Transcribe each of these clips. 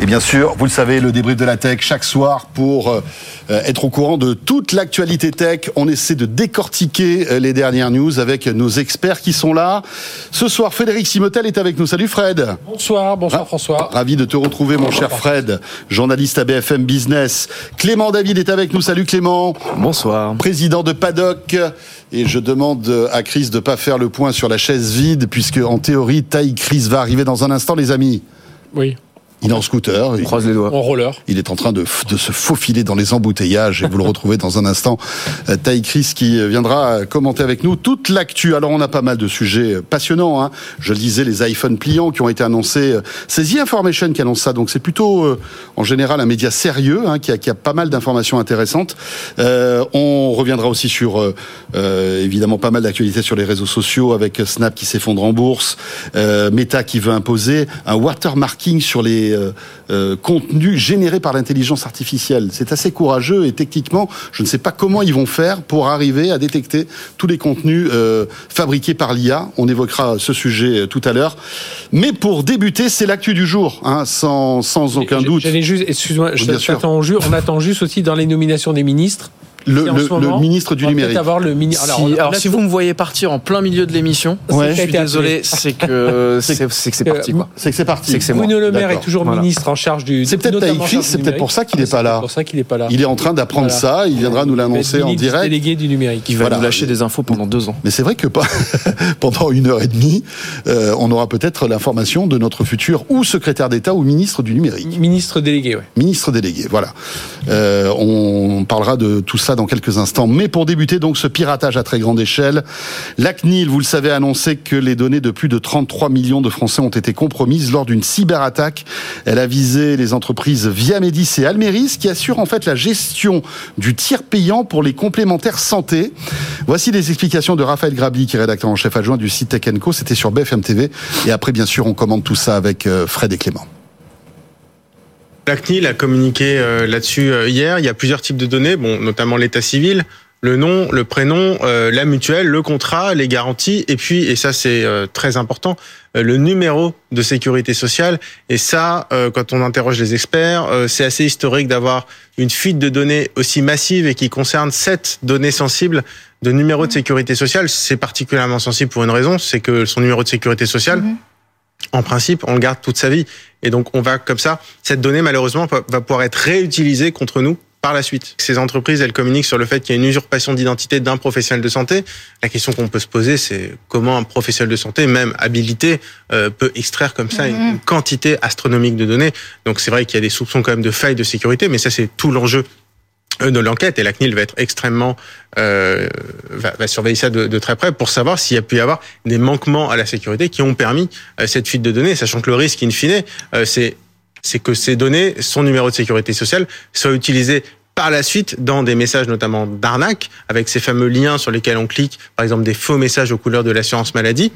Et bien sûr, vous le savez, le débrief de la tech chaque soir pour euh, être au courant de toute l'actualité tech. On essaie de décortiquer euh, les dernières news avec nos experts qui sont là. Ce soir, Frédéric Simotel est avec nous. Salut Fred. Bonsoir, bonsoir François. Ravi de te retrouver mon cher Fred, journaliste à BFM Business. Clément David est avec nous. Salut Clément. Bonsoir. Président de Paddock. Et je demande à Chris de pas faire le point sur la chaise vide puisque en théorie, taille Chris va arriver dans un instant les amis. Oui. Il est en scooter. On croise les doigts. En roller. Il est en train de, de se faufiler dans les embouteillages et vous le retrouvez dans un instant. Euh, Taï Chris qui viendra commenter avec nous toute l'actu. Alors on a pas mal de sujets passionnants. Hein. Je le disais, les iPhones pliants qui ont été annoncés. C'est The Information qui annonce ça. Donc c'est plutôt euh, en général un média sérieux hein, qui, a, qui, a, pas mal d'informations intéressantes. Euh, on reviendra aussi sur euh, évidemment pas mal d'actualités sur les réseaux sociaux avec Snap qui s'effondre en bourse, euh, Meta qui veut imposer un watermarking sur les euh, euh, contenus générés par l'intelligence artificielle. C'est assez courageux et techniquement, je ne sais pas comment ils vont faire pour arriver à détecter tous les contenus euh, fabriqués par l'IA. On évoquera ce sujet tout à l'heure. Mais pour débuter, c'est l'actu du jour, hein, sans, sans aucun doute. J'allais juste, excuse-moi, on attend juste aussi dans les nominations des ministres le, le, le, ministre du numérique. Avoir le mini... alors, si, alors si vous me voyez partir en plein milieu de l'émission, ouais. je suis désolé, c'est que c'est que c'est parti. C'est que c'est parti. C'est que c'est Bruno Le Maire est toujours voilà. ministre en charge du. C'est peut-être Taïkris, c'est peut-être pour ça qu'il n'est pas là. Pour ça qu'il n'est pas là. Il est en train d'apprendre voilà. ça. Il viendra nous l'annoncer en direct. Délégué du numérique. Il va voilà. nous lâcher des infos pendant deux ans. Mais c'est vrai que pas pendant une heure et demie, euh, on aura peut-être l'information de notre futur ou secrétaire d'État ou ministre du numérique. Ministre délégué, ouais. Ministre délégué, voilà. Euh, on parlera de tout ça dans quelques instants. Mais pour débuter donc ce piratage à très grande échelle, la CNIL, vous le savez, a annoncé que les données de plus de 33 millions de Français ont été compromises lors d'une cyberattaque. Elle a visé les entreprises Viamedis et Almeris qui assurent en fait la gestion du tir payant pour les complémentaires santé. Voici les explications de Raphaël Grabli, qui est rédacteur en chef adjoint du site Tech Co. C'était sur BFM TV. Et après, bien sûr, on commande tout ça avec euh, Fred et Clément. La CNIL a communiqué euh, là-dessus euh, hier. Il y a plusieurs types de données, bon, notamment l'état civil, le nom, le prénom, euh, la mutuelle, le contrat, les garanties, et puis, et ça c'est euh, très important, euh, le numéro de sécurité sociale. Et ça, quand on interroge les experts, c'est assez historique d'avoir une fuite de données aussi massive et qui concerne sept données sensibles de numéro de sécurité sociale. C'est particulièrement sensible pour une raison, c'est que son numéro de sécurité sociale, mmh. En principe, on le garde toute sa vie. Et donc, on va comme ça, cette donnée, malheureusement, va pouvoir être réutilisée contre nous par la suite. Ces entreprises, elles communiquent sur le fait qu'il y a une usurpation d'identité d'un professionnel de santé. La question qu'on peut se poser, c'est comment un professionnel de santé, même habilité, euh, peut extraire comme ça une, une quantité astronomique de données. Donc c'est vrai qu'il y a des soupçons quand même de failles de sécurité, mais ça c'est tout l'enjeu de l'enquête et la CNIL va être extrêmement euh, va, va, surveiller ça de, de, très près pour savoir s'il y a pu y avoir des manquements à la sécurité qui ont permis euh, cette fuite de données, sachant que le risque in fine, euh, c'est c'est que ces données, son numéro de sécurité sociale, soient utilisées par la suite dans des messages notamment d'arnaque, avec ces fameux liens sur lesquels on clique, par exemple des faux messages aux couleurs de l'assurance maladie.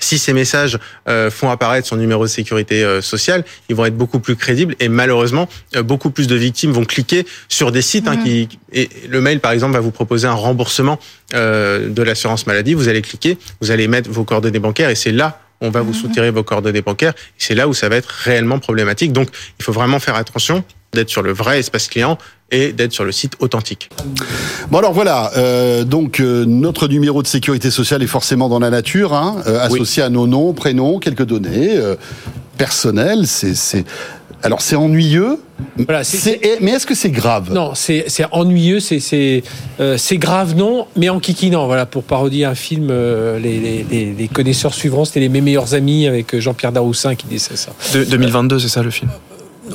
Si ces messages euh, font apparaître son numéro de sécurité euh, sociale, ils vont être beaucoup plus crédibles et malheureusement, euh, beaucoup plus de victimes vont cliquer sur des sites mmh. hein, qui et le mail par exemple va vous proposer un remboursement de l'assurance maladie. Vous allez cliquer, vous allez mettre vos coordonnées bancaires et c'est là on va vous soutirer vos coordonnées bancaires. C'est là où ça va être réellement problématique. Donc, il faut vraiment faire attention d'être sur le vrai espace client et d'être sur le site authentique. Bon alors voilà, euh, donc euh, notre numéro de sécurité sociale est forcément dans la nature, hein, euh, associé oui. à nos noms, prénoms, quelques données euh, personnelles. C'est alors c'est ennuyeux, voilà, c'est, mais est-ce que c'est grave? Non, c'est, c'est ennuyeux, c'est, c'est, euh, c'est grave non, mais en kikinant. Voilà, pour parodier un film, euh, les, les, les, connaisseurs suivants, c'était les mes meilleurs amis avec Jean-Pierre Daroussin qui disait ça. De, 2022, c'est ça le film?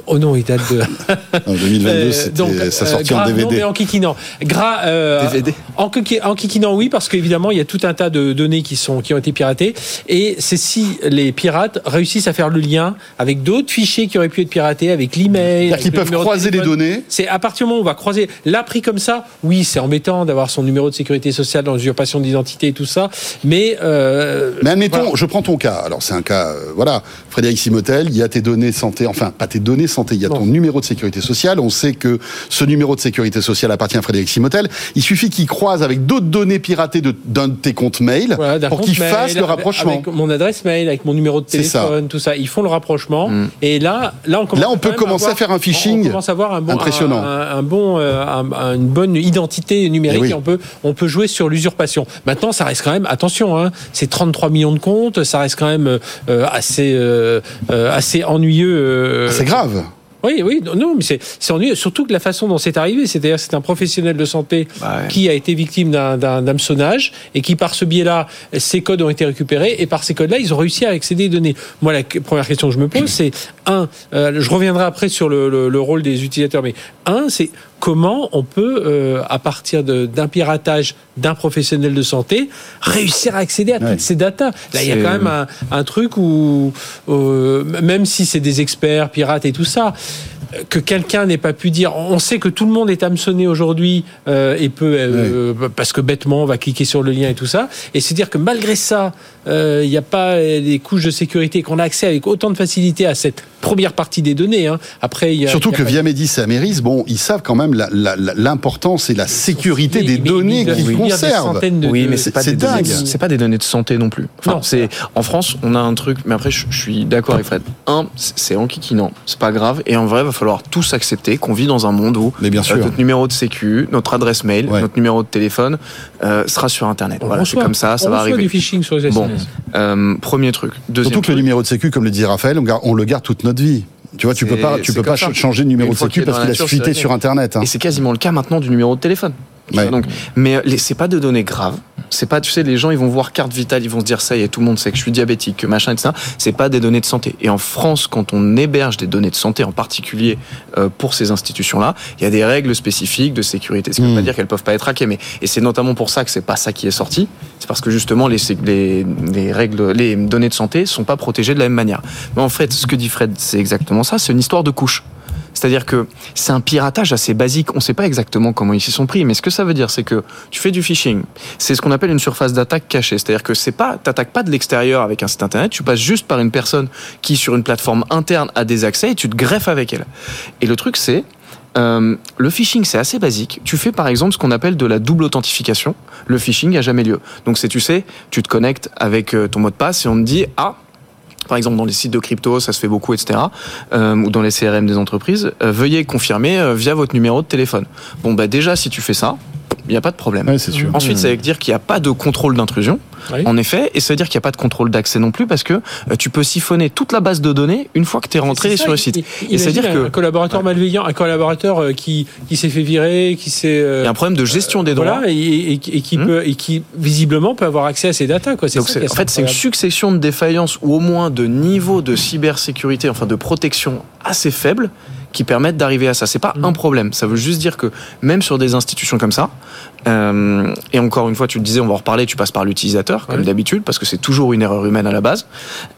Oh non, il date de. en 2022, c'était donc, ça sortit en DVD. Non, mais en kikinant. Gra, euh, DVD. En, en kikinant, oui, parce qu'évidemment, il y a tout un tas de données qui, sont, qui ont été piratées. Et c'est si les pirates réussissent à faire le lien avec d'autres fichiers qui auraient pu être piratés, avec l'email. C'est-à-dire qu'ils peuvent croiser les données. C'est à partir du moment où on va croiser. Là, pris comme ça, oui, c'est embêtant d'avoir son numéro de sécurité sociale dans l'usurpation d'identité et tout ça. Mais. Euh, mais admettons, voilà. je prends ton cas. Alors, c'est un cas, euh, voilà. Frédéric Simotel, il y a tes données santé, enfin, pas tes données santé, il y a ton numéro de sécurité sociale. On sait que ce numéro de sécurité sociale appartient à Frédéric Simotel. Il suffit qu'il croise avec d'autres données piratées d'un de, tes comptes mail pour qu'ils fassent le rapprochement. Avec mon adresse mail, avec mon numéro de téléphone, tout ça. Ils font le rapprochement. Mm. Et là, là, on, là, on peut commencer à, faire un phishing. On commence à avoir un bon, impressionnant. Un, bon, euh, une bonne identité numérique eh et on peut, on peut jouer sur l'usurpation. Maintenant, ça reste quand même, attention, hein, c'est 33 millions de comptes, ça reste quand même euh, assez, euh, assez ennuyeux. c'est grave. Oui, oui, non, mais c'est ennuyeux. Surtout que la façon dont c'est arrivé, c'est-à-dire c'est un professionnel de santé bah qui a été victime d'un hameçonnage et qui, par ce biais-là, ses codes ont été récupérés et par ces codes-là, ils ont réussi à accéder aux données. Moi, la première question que je me pose, c'est un, euh, je reviendrai après sur le, le rôle des utilisateurs, mais un, c'est comment on peut, euh, à partir d'un piratage d'un professionnel de santé, réussir à accéder à toutes ces datas. Là, il y a quand même un, truc où, euh, même si c'est des experts, pirates et tout ça, que quelqu'un n'ait pas pu dire. On sait que tout le monde est hameçonné aujourd'hui euh, et peut euh, parce que bêtement on va cliquer sur le lien et tout ça. Et c'est dire que malgré ça, il n'y a pas les couches de sécurité qu'on a accès avec autant de facilité à cette première partie des données. Hein. Après, y a, surtout que Viamedis et Ameris, bon, ils savent quand même l'importance et la sécurité des données qu'ils conservent. oui, mais c'est pas des dingue. C'est pas des données de santé non plus. Enfin, c'est en France, on a un truc, mais après, je, suis d'accord avec Fred. Un, c'est enquiquinant, c'est pas grave, et en vrai, il va falloir tous accepter qu'on vit dans un monde où bien sûr. notre numéro de sécu, notre adresse mail, notre numéro de téléphone euh, sera sur Internet. voilà, c'est comme ça, ça va arriver. du phishing sur les SMS. Bon, euh, premier truc. Deuxième Surtout que le numéro de sécu, comme le dit Raphaël, on, le garde toute notre vie. Tu vois, tu peux pas, tu peux pas changer de numéro de sécu parce qu'il a fuité sur Internet. Hein. Et c'est quasiment le cas maintenant du numéro de téléphone. Donc, mais c'est pas de données graves. C'est pas, tu sais, les gens ils vont voir carte vitale, ils vont se dire ça y est, tout le monde sait que je suis diabétique, que machin, etc. C'est pas des données de santé. Et en France, quand on héberge des données de santé, en particulier euh, pour ces institutions-là, il y a des règles spécifiques de sécurité. Ce qui veut pas hmm. dire qu'elles peuvent pas être hackées, mais et c'est notamment pour ça que c'est pas ça qui est sorti. C'est parce que justement les, les, les règles, les données de santé sont pas protégées de la même manière. Mais en fait, ce que dit Fred, c'est exactement ça. C'est une histoire de couches. C'est-à-dire que c'est un piratage assez basique. On ne sait pas exactement comment ils s'y sont pris, mais ce que ça veut dire, c'est que tu fais du phishing. C'est ce qu'on appelle une surface d'attaque cachée. C'est-à-dire que c'est pas, t'attaques pas de l'extérieur avec un site internet, tu passes juste par une personne qui, sur une plateforme interne, a des accès et tu te greffes avec elle. Et le truc, c'est, euh, le phishing, c'est assez basique. Tu fais par exemple ce qu'on appelle de la double authentification. Le phishing a jamais lieu. Donc c'est, tu sais, tu te connectes avec euh, ton mot de passe et on te dit, ah, par exemple dans les sites de crypto, ça se fait beaucoup, etc., euh, ou dans les CRM des entreprises, euh, veuillez confirmer euh, via votre numéro de téléphone. Bon, bah déjà, si tu fais ça, il n'y a pas de problème. Ensuite, ça veut dire qu'il n'y a pas de contrôle d'intrusion, en effet, et ça veut dire qu'il n'y a pas de contrôle d'accès non plus, parce que euh, tu peux siphonner toute la base de données une fois que tu es rentré sur le site. et c'est dire que un collaborateur malveillant, un collaborateur euh, qui, qui s'est fait virer, qui s'est... Euh, il y a un problème de gestion des droits. et, qui hmm. peut, et qui visiblement peut avoir accès à ces datas. Quoi. Donc en fait, c'est une succession de défaillances, ou au moins de niveaux de cybersécurité, enfin de protection assez faibles, qui permettent d'arriver à ça. C'est pas mm. un problème. Ça veut juste dire que même sur des institutions comme ça, euh, et encore une fois, tu le disais, on va en reparler, tu passes par l'utilisateur, comme d'habitude, parce que c'est toujours une erreur humaine à la base.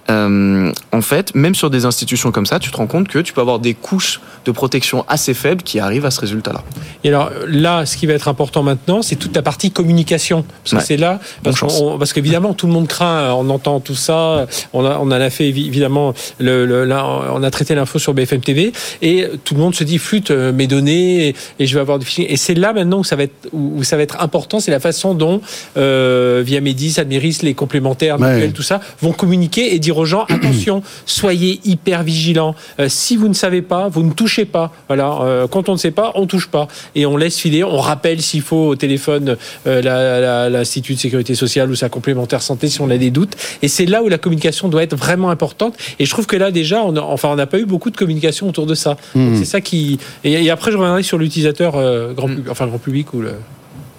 Euh, en fait, même sur des institutions comme ça, tu te rends compte que tu peux avoir des couches de protection assez faibles qui arrivent à ce résultat-là. Et alors là, ce qui va être important maintenant, c'est toute la partie communication. Parce que c'est là, parce, qu'évidemment, tout le monde craint, on entend tout ça, on, a, on en a fait évidemment, le, on a traité l'info sur BFM TV, et tout le monde se dit, flûte euh, mes données, et, je vais avoir du phishing. Et c'est là maintenant où ça va être, où, ça va être important, c'est la façon dont, euh, via Medis, Admiris, les complémentaires, tout ça, vont communiquer et dire aux gens attention, soyez hyper vigilants. Euh, si vous ne savez pas, vous ne touchez pas. Voilà, euh, quand on ne sait pas, on touche pas et on laisse filer. On rappelle s'il faut au téléphone euh, l'institut de sécurité sociale ou sa complémentaire santé si on a des doutes. Et c'est là où la communication doit être vraiment importante. Et je trouve que là déjà, on enfin, on n'a pas eu beaucoup de communication autour de ça. Mmh. C'est ça qui. Et, après, je reviendrai sur l'utilisateur grand, mmh. enfin grand public ou le.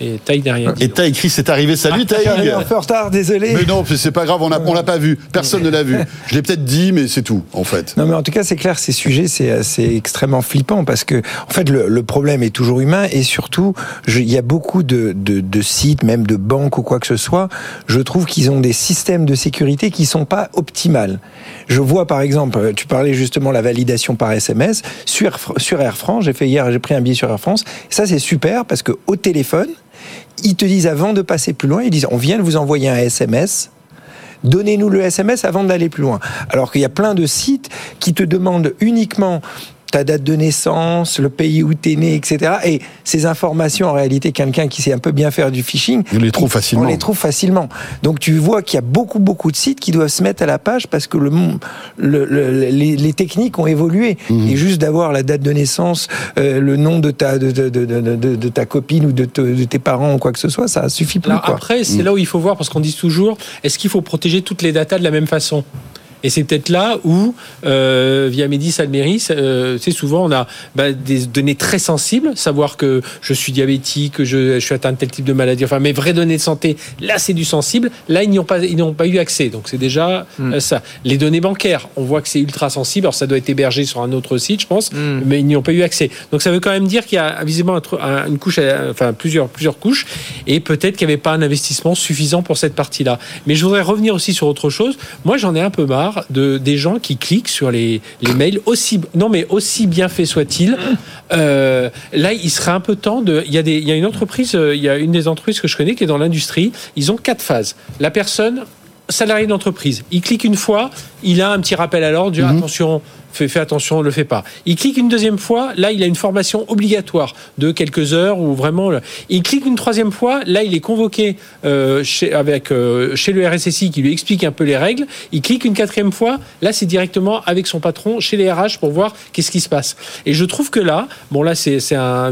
Et Taïg derrière. Et Taïg Chris est arrivé. Salut ah, Taïg. un peu en retard, désolé. Mais non, c'est pas grave, on l'a pas vu. Personne ne l'a vu. Je l'ai peut-être dit, mais c'est tout, en fait. Non, mais en tout cas, c'est clair, ces sujets, c'est extrêmement flippant parce que, en fait, le, problème est toujours humain et surtout, il y a beaucoup de, de, de, sites, même de banques ou quoi que ce soit. Je trouve qu'ils ont des systèmes de sécurité qui sont pas optimales. Je vois, par exemple, tu parlais justement la validation par SMS sur, sur Air France. J'ai fait hier, j'ai pris un billet sur Air France. Ça, c'est super parce que au téléphone, ils te disent avant de passer plus loin, ils disent on vient de vous envoyer un SMS. Donnez-nous le SMS avant d'aller plus loin. Alors qu'il y a plein de sites qui te demandent uniquement ta date de naissance, le pays où tu es né, etc. Et ces informations, en réalité, quelqu'un qui sait un peu bien faire du phishing, on les trouve facilement. On les trouve facilement. Donc tu vois qu'il y a beaucoup, beaucoup de sites qui doivent se mettre à la page parce que le, le, les, techniques ont évolué. Mhm. Et juste d'avoir la date de naissance, euh, le nom de ta, de, de, de, de, ta copine ou de, tes parents ou quoi que ce soit, ça suffit plus. Après, c'est mhm. là où il faut voir parce qu'on dit toujours, est-ce qu'il faut protéger toutes les datas de la même façon? Et c'est peut-être là où, euh, via Médis Almeris, euh, c'est souvent on a bah, des données très sensibles, savoir que je suis diabétique, que je, suis atteint de tel type de maladie, enfin mes vraies données de santé, là c'est du sensible, là ils n'y ont pas, ils pas eu accès, donc c'est déjà hmm. euh, ça. Les données bancaires, on voit que c'est ultra sensible, alors ça doit être hébergé sur un autre site, je pense, hmm. mais ils n'y ont pas eu accès. Donc ça veut quand même dire qu'il y a visiblement une couche, enfin plusieurs, plusieurs couches, et peut-être qu'il n'y avait pas un investissement suffisant pour cette partie-là. Mais je voudrais revenir aussi sur autre chose. Moi j'en ai un peu marre de, des gens qui cliquent sur les, les mails aussi non mais aussi bien fait soit-il. Euh, là, il serait un peu temps de. Il y a des, il y a une entreprise, euh, il y a une des entreprises que je connais qui est dans l'industrie. Ils ont quatre phases. La personne salarié d'entreprise, il clique une fois, il a un petit rappel à l'ordre, mhm. attention, fais, attention, ne le fais pas. Il clique une deuxième fois, là il a une formation obligatoire de quelques heures ou vraiment. Il clique une troisième fois, là il est convoqué euh, chez, avec, euh, chez le RSSI qui lui explique un peu les règles. Il clique une quatrième fois, là c'est directement avec son patron chez les RH pour voir qu'est-ce qui se passe. Et je trouve que là, bon là c'est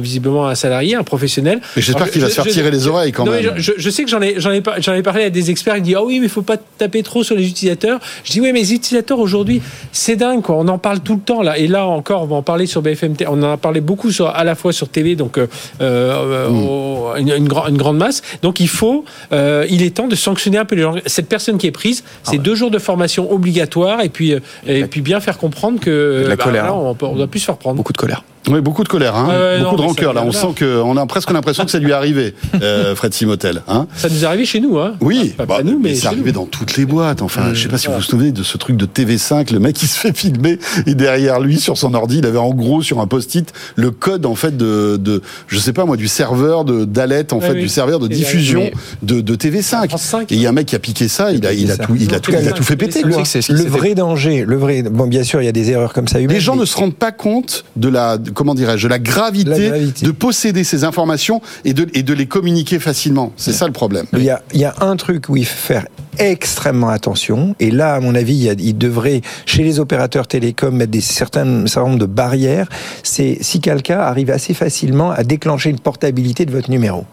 visiblement un salarié, un professionnel. Mais j'espère qu'il va se faire tirer les oreilles quand même. Je, sais que j'en ai, j'en ai, ai, parlé à des experts, ils disent ah oui mais il faut pas taper trop sur les utilisateurs. Je dis oui mais les utilisateurs aujourd'hui c'est dingue quoi, on en parle tout le temps là. Et là encore, on va en parler sur BFM. On en a parlé beaucoup sur, à la fois sur TV, donc euh, euh, une, une, grande masse. Donc il faut, euh, il est temps de sanctionner un peu les gens. Cette personne qui est prise, ah c'est deux jours de formation obligatoire et puis et puis bien faire comprendre que la bah, colère. on, on, doit plus se faire prendre. Beaucoup de colère. Oui, beaucoup de colère, hein. beaucoup de rancœur. Là, on sent que, on a presque l'impression que ça lui est arrivé, euh, Fred Simotel. Hein. Ça nous est arrivé chez nous, hein. Oui, pas, bah, nous, mais, c'est arrivé dans toutes les boîtes. Enfin, je sais pas si vous vous souvenez de ce truc de TV5, le mec qui se fait filmer et derrière lui, sur son ordi, il avait en gros sur un post-it le code en fait de, de, je sais pas moi, du serveur de d'Alet, en fait, du serveur de diffusion de, de TV5. Et il y a un mec qui a piqué ça, il a, il a tout, il a tout, il a tout fait péter. Le, vrai danger, le vrai, bon, bien sûr, il y a des erreurs comme ça. Les gens ne se rendent pas compte de la, comment dirais-je, de la gravité, de posséder ces informations et de, et de les communiquer facilement. C'est ça le problème. Il y, a, il y a un truc où il faut faire extrêmement attention. Et là, à mon avis, il, devrait, chez les opérateurs télécoms, mettre des certains, certain nombre de barrières. C'est si quelqu'un arrive assez facilement à déclencher une portabilité de votre numéro.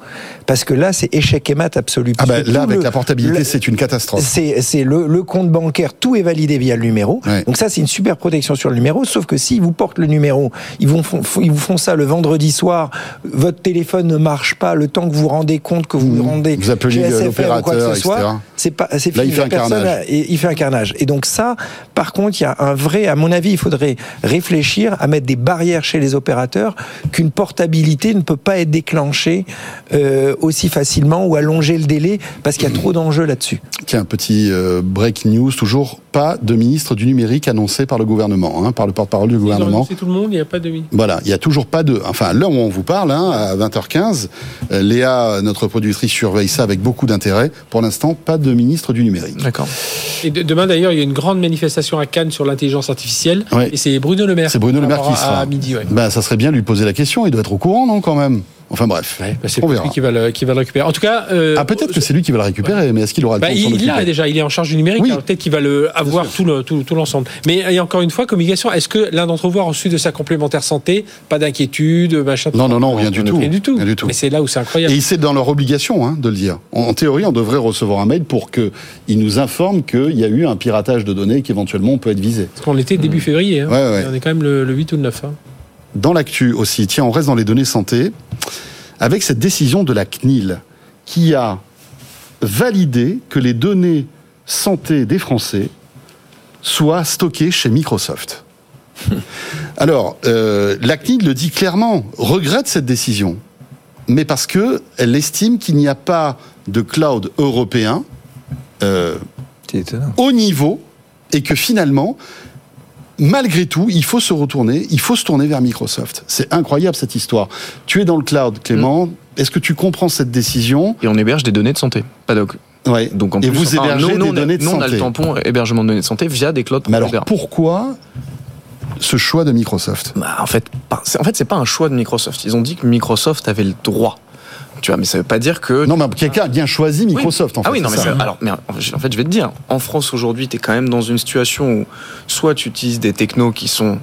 Parce que là, c'est échec et mat absolu. Ah ben, là, avec la portabilité, c'est une catastrophe. C'est le, le, compte bancaire, tout est validé via le numéro. Donc ça, c'est une super protection sur le numéro. Sauf que s'ils vous portent le numéro, ils, vont, ils vous font ça le vendredi soir, votre téléphone ne marche pas, le temps que vous vous rendez compte que vous vous rendez vous appelez l'opérateur, etc. C'est pas, c'est Là, il fait un carnage. il fait un carnage. Et donc ça, par contre, il y a un vrai, à mon avis, il faudrait réfléchir à mettre des barrières chez les opérateurs qu'une portabilité ne peut pas être déclenchée euh, aussi facilement ou allonger le délai parce qu'il y a trop d'enjeux là-dessus. Tiens, petit euh, break news, toujours pas de ministre du numérique annoncé par le gouvernement, hein, par le porte-parole du gouvernement. C'est tout le monde, il n'y a pas de ministre. Voilà, il n'y a toujours pas de. Enfin, là où on vous parle, hein, à 20h15, euh, Léa, notre productrice, surveille ça avec beaucoup d'intérêt. Pour l'instant, pas de ministre du numérique. D'accord. Et demain, d'ailleurs, il y a une grande manifestation à Cannes sur l'intelligence artificielle. Et c'est Bruno Le Maire. C'est Bruno Le Maire qui sera. À midi, Ben, ça serait bien de lui poser la question. Il doit être au courant, non, quand même? Enfin bref, bah, c'est lui qui va, le, qui va le récupérer. En tout cas, euh, ah peut-être que c'est lui qui va le récupérer, mais est-ce qu'il aura le bah, temps Il l'a déjà, il est en charge du numérique. Peut-être qu'il va le avoir tout le tout, tout l'ensemble. Mais et encore une fois, communication. Est-ce que l'un d'entre vous a reçu de sa complémentaire santé? Pas d'inquiétude, machin. Non, non, non, rien du tout. Rien du tout. du tout. Mais c'est là où c'est incroyable. Et c'est dans leur obligation hein, de le dire. En, théorie, on devrait recevoir un mail pour que il nous informe qu'il y a eu un piratage de données qu'éventuellement on peut être visé. Parce qu'on était début mmh. février. Hein. On est quand même le, 8 ou le 9. Hein. Dans l'actu aussi. Tiens, on reste dans les données santé avec cette décision de la CNIL qui a validé que les données santé des Français soient stockées chez Microsoft. Alors, euh, la CNIL le dit clairement, regrette cette décision, mais parce que elle estime qu'il n'y a pas de cloud européen euh, au niveau et que finalement, malgré tout, il faut se retourner, il faut se tourner vers Microsoft. C'est incroyable cette histoire. Tu es dans le cloud, Clément. Mm. Est-ce que tu comprends cette décision? Et on héberge des données de santé. Pas donc. Ouais. Donc en et vous hébergez des données de santé. Non, on a le tampon hébergement de données de santé via des clouds. Mais alors pourquoi ce choix de Microsoft? Bah, En fait, en fait, c'est pas un choix de Microsoft. Ils ont dit que Microsoft avait le droit. Tu vois, mais ça veut pas dire que. Non, mais quelqu'un a bien choisi Microsoft. En fait, ah oui, non, mais alors, mais en fait, je vais te dire, en France aujourd'hui, tu es quand même dans une situation où soit tu utilises des technos qui sont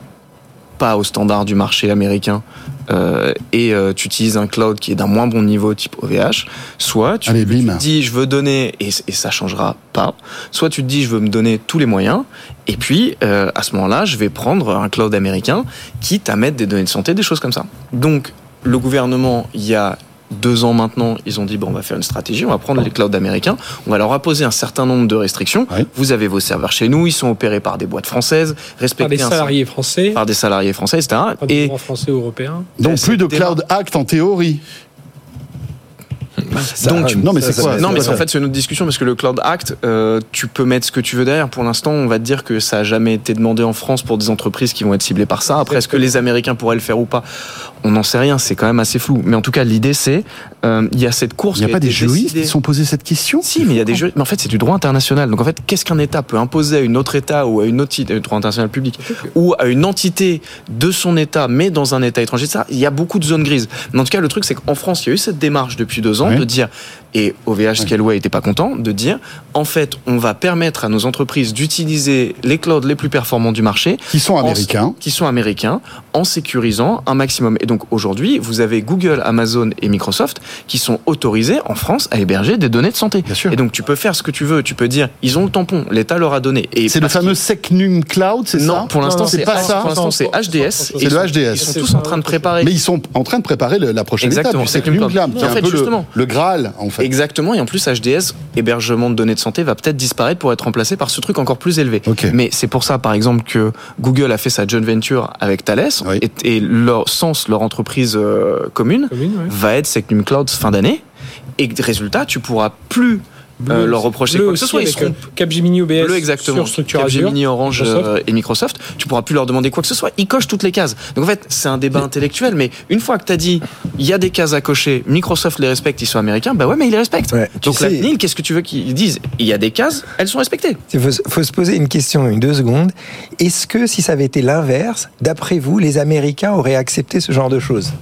pas au standard du marché américain euh, et euh, tu utilises un cloud qui est d'un moins bon niveau type OVH, soit tu, te dis je veux donner et, et, ça changera pas, soit tu te dis je veux me donner tous les moyens et puis euh, à ce moment-là je vais prendre un cloud américain qui à mettre des données de santé, des choses comme ça. Donc le gouvernement il y a deux ans maintenant, ils ont dit bon, on va faire une stratégie, on va prendre les clouds américains, on va leur imposer un certain nombre de restrictions. Vous avez vos serveurs chez nous, ils sont opérés par des boîtes françaises, respectés par des salariés français, par des salariés français, etc. et français européens. Donc plus de cloud act en théorie. Donc, non, mais c'est quoi Non, mais en fait, c'est une autre discussion parce que le Cloud Act, euh, tu peux mettre ce que tu veux derrière. Pour l'instant, on va te dire que ça a jamais été demandé en France pour des entreprises qui vont être ciblées par ça. Après, est-ce que les Américains pourraient le faire ou pas? On n'en sait rien. C'est quand même assez flou. Mais en tout cas, l'idée, c'est euh, il y a cette course. Il n'y a, pas des juristes qui sont posés cette question Si, mais il y a des juristes. Mais en fait, c'est du droit international. Donc en fait, qu'est-ce qu'un État peut imposer à une autre État ou à une autre euh, droit international public ou à une entité de son État, mais dans un État étranger Ça, il y a beaucoup de zones grises. Mais en tout cas, le truc, c'est qu'en France, il y a eu cette démarche depuis deux ans de dire et OVH Scaleway n'était pas content de dire en fait on va permettre à nos entreprises d'utiliser les clouds les plus performants du marché qui sont américains. qui sont américains en sécurisant un maximum. Et donc aujourd'hui vous avez Google Amazon et Microsoft qui sont autorisés en France à héberger des données de santé. Bien sûr. et donc tu peux faire ce que tu veux. Tu peux dire ils ont le tampon l'État leur a donné. Et c'est le fameux Secnum Cloud c'est ça? Non pour l'instant c'est pas ça. pour l'instant c'est HDS c'est le HDS ils sont tous en train de préparer. Mais ils sont en train de préparer la prochaine Exactement. étape. Secnum Cloud. Qui est un peu le, le Graal en fait Exactement, et en plus HDS, hébergement de données de santé, va peut-être disparaître pour être remplacé par ce truc encore plus élevé. Mais c'est pour ça, par exemple, que Google a fait sa joint venture avec Thales, et, leur sens, leur entreprise euh, commune, va être Secnum Cloud fin d'année, et résultat, tu pourras plus euh, leur reprocher quoi que ce soit. Ils seront Capgemini OBS bleu exactement. sur Capgemini Orange euh, et Microsoft. Tu pourras plus leur demander quoi que ce soit. Ils cochent toutes les cases. Donc en fait, c'est un débat intellectuel. Mais une fois que tu as dit, il y a des cases à cocher, Microsoft les respecte, ils sont américains. Bah ouais, mais ils les respectent. Donc la CNIL, qu'est-ce que tu veux qu'ils disent? Il y a des cases, elles sont respectées. Il faut, faut, se poser une question, une deux secondes. Est-ce que si ça avait été l'inverse, d'après vous, les Américains auraient accepté ce genre de choses?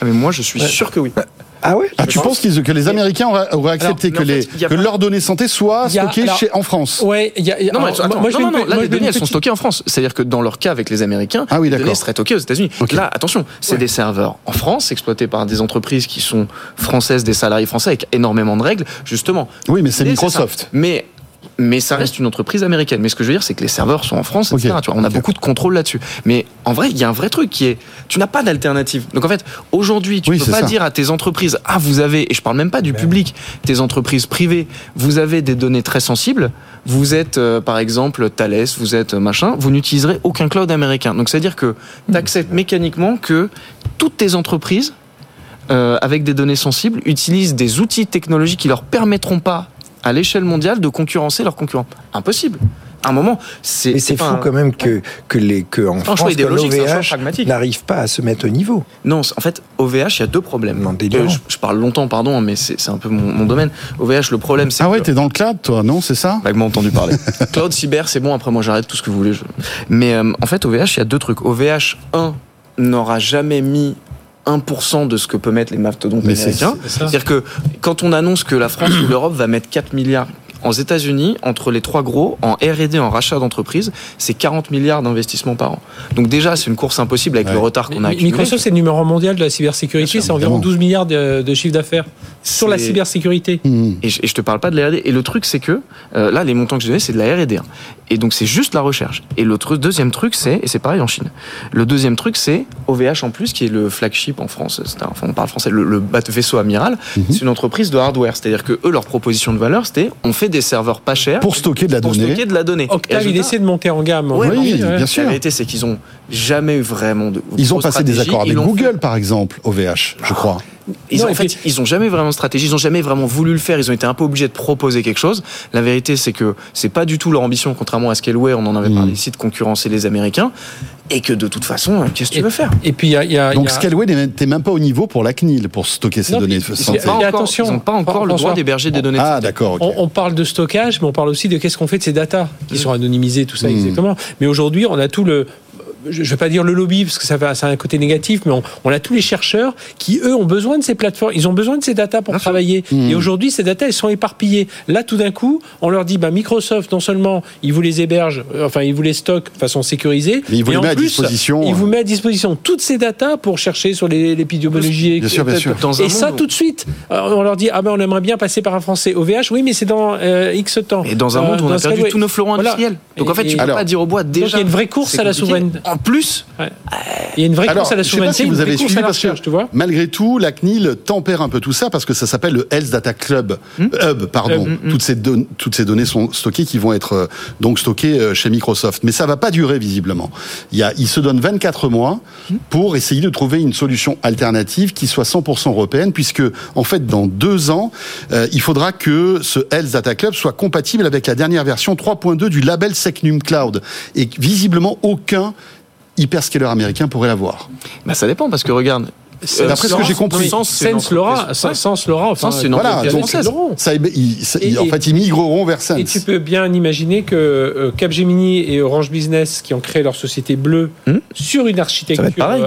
Ah mais moi, je suis sûr que oui. Ah ouais ah, Tu penses que les Américains auraient, accepté que, les, que leurs données santé soient stockées chez, en France Ouais, y a, non, non, non, là, les données, elles sont stockées en France. C'est-à-dire que dans leur cas avec les Américains, ah, oui, les données seraient stockées aux États-Unis. Là, attention, c'est des serveurs en France, exploités par des entreprises qui sont françaises, des salariés français, avec énormément de règles, justement. Oui, mais c'est Microsoft. Mais mais ça reste une entreprise américaine. Mais ce que je veux dire, c'est que les serveurs sont en France, etc. Tu vois, on a beaucoup de contrôle là-dessus. Mais en vrai, il y a un vrai truc qui est, tu n'as pas d'alternative. Donc en fait, aujourd'hui, tu ne peux pas dire à tes entreprises, ah, vous avez, et je parle même pas du public, tes entreprises privées, vous avez des données très sensibles. Vous êtes, euh, par exemple, Thales, vous êtes euh, machin, vous n'utiliserez aucun cloud américain. Donc c'est-à-dire que tu acceptes mécaniquement que toutes tes entreprises, euh, avec des données sensibles, utilisent des outils technologiques qui leur permettront pas à l'échelle mondiale de concurrencer leurs concurrents. Impossible. À un moment, c'est. Mais c'est fou quand même que, que, les, que en France, OVH n'arrive pas à se mettre au niveau. Non, en fait, OVH, il y a deux problèmes. Non, euh, je, je, parle longtemps, pardon, mais c'est un peu mon, mon, domaine. OVH, le problème, c'est. Ah ouais, t'es dans le cloud, toi, non, c'est ça? Vaguement entendu parler. cloud, cyber, c'est bon, après moi j'arrête tout ce que vous voulez. Je... Mais euh, en fait, OVH, il y a deux trucs. OVH, un, n'aura jamais mis 1% de ce que peut mettre les mastodontes américains. C'est-à-dire que quand on annonce que la France ou l'Europe va mettre 4 milliards aux États-Unis, entre les trois gros, en R&D, en rachat d'entreprise, c'est 40 milliards d'investissements par an. Donc déjà, c'est une course impossible avec le retard qu'on a accumulé. Microsoft, c'est le numéro mondial de la cybersécurité, c'est environ 12 milliards de, de chiffre d'affaires sur la cybersécurité. Mmh. Et, je, et, je, te parle pas de la R&D. Et le truc, c'est que euh, là, les montants que je donnais, c'est de la R&D. Hein. Et donc, c'est juste la recherche. Et l'autre deuxième truc, c'est, et c'est pareil en Chine. Le deuxième truc, c'est OVH en plus, qui est le flagship en France. Enfin, on parle français, le, le vaisseau amiral. Mmh. C'est une entreprise de hardware. C'est-à-dire que eux, leur proposition de valeur, c'était, on fait des serveurs pas chers pour stocker de la pour donnée. Stocker de la donnée. Octave, il essaie de monter en gamme. oui, oui, bien sûr. La réalité, c'est qu'ils ont jamais eu vraiment de. Ils ont passé des accords avec Google, par exemple, OVH, je crois. Ils ont, en fait, ils ont jamais vraiment de stratégie, ils ont jamais vraiment voulu le faire, ils ont été un peu obligés de proposer quelque chose. La vérité, c'est que c'est pas du tout leur ambition, contrairement à Scaleway, on en avait parlé mm. ici, de concurrencer les Américains, et que de toute façon, qu'est-ce que tu veux faire? Et puis, il y a, Donc, Scaleway n'était même pas au niveau pour la CNIL, pour stocker ces données. Ils n'ont pas, pas encore le droit d'héberger des données. Ah, d'accord. On, parle de stockage, mais on parle aussi de qu'est-ce qu'on fait de ces datas qui mm. sont anonymisées, tout ça, mm. exactement. Mais aujourd'hui, on a tout le je ne vais pas dire le lobby parce que ça, va, ça a un côté négatif, mais on, on, a tous les chercheurs qui eux ont besoin de ces plateformes, ils ont besoin de ces datas pour travailler. Mmh. Et aujourd'hui, ces datas elles sont éparpillées. Là, tout d'un coup, on leur dit, bah, Microsoft, non seulement il vous les héberge, euh, enfin il vous les stocke de façon sécurisée, mais il vous en met plus, à disposition. Il vous met à disposition toutes ces datas pour chercher sur l'épidémiologie. Bien sûr, bien sûr. et ça, tout de suite, on leur dit, ah ben on aimerait bien passer par un français OVH. Oui, mais c'est dans euh, X temps. Et dans un monde où on a perdu tous nos fleurons industriels. Donc en fait, tu peux pas dire au bois déjà. Donc il y a une vraie course à la souveraineté. En plus, il y a une vraie course à la souveraineté. Je sais pas si vous avez suivi parce que, tu vois malgré tout, la CNIL tempère un peu tout ça parce que ça s'appelle le Health Data Club Hub, pardon. Toutes ces données, toutes ces données sont stockées qui vont être donc stockées chez Microsoft. Mais ça va pas durer visiblement. Il y a, il se donne 24 mois pour essayer de trouver une solution alternative qui soit 100% européenne, puisque en fait dans deux ans, euh, il faudra que ce Health Data Club soit compatible avec la dernière version 3.2 du label Secnum Cloud. Et visiblement aucun hyperscaler américain pourrait l'avoir. Bah ça dépend parce que regarde, D'après ce que j'ai compris, Sens Laura, Sens Laura, enfin, c'est une voilà, française. Ça, ils, en fait, ils migreront vers Sense. Et tu peux bien imaginer que euh, Capgemini et Orange Business, qui ont créé leur société bleue hmm sur une architecture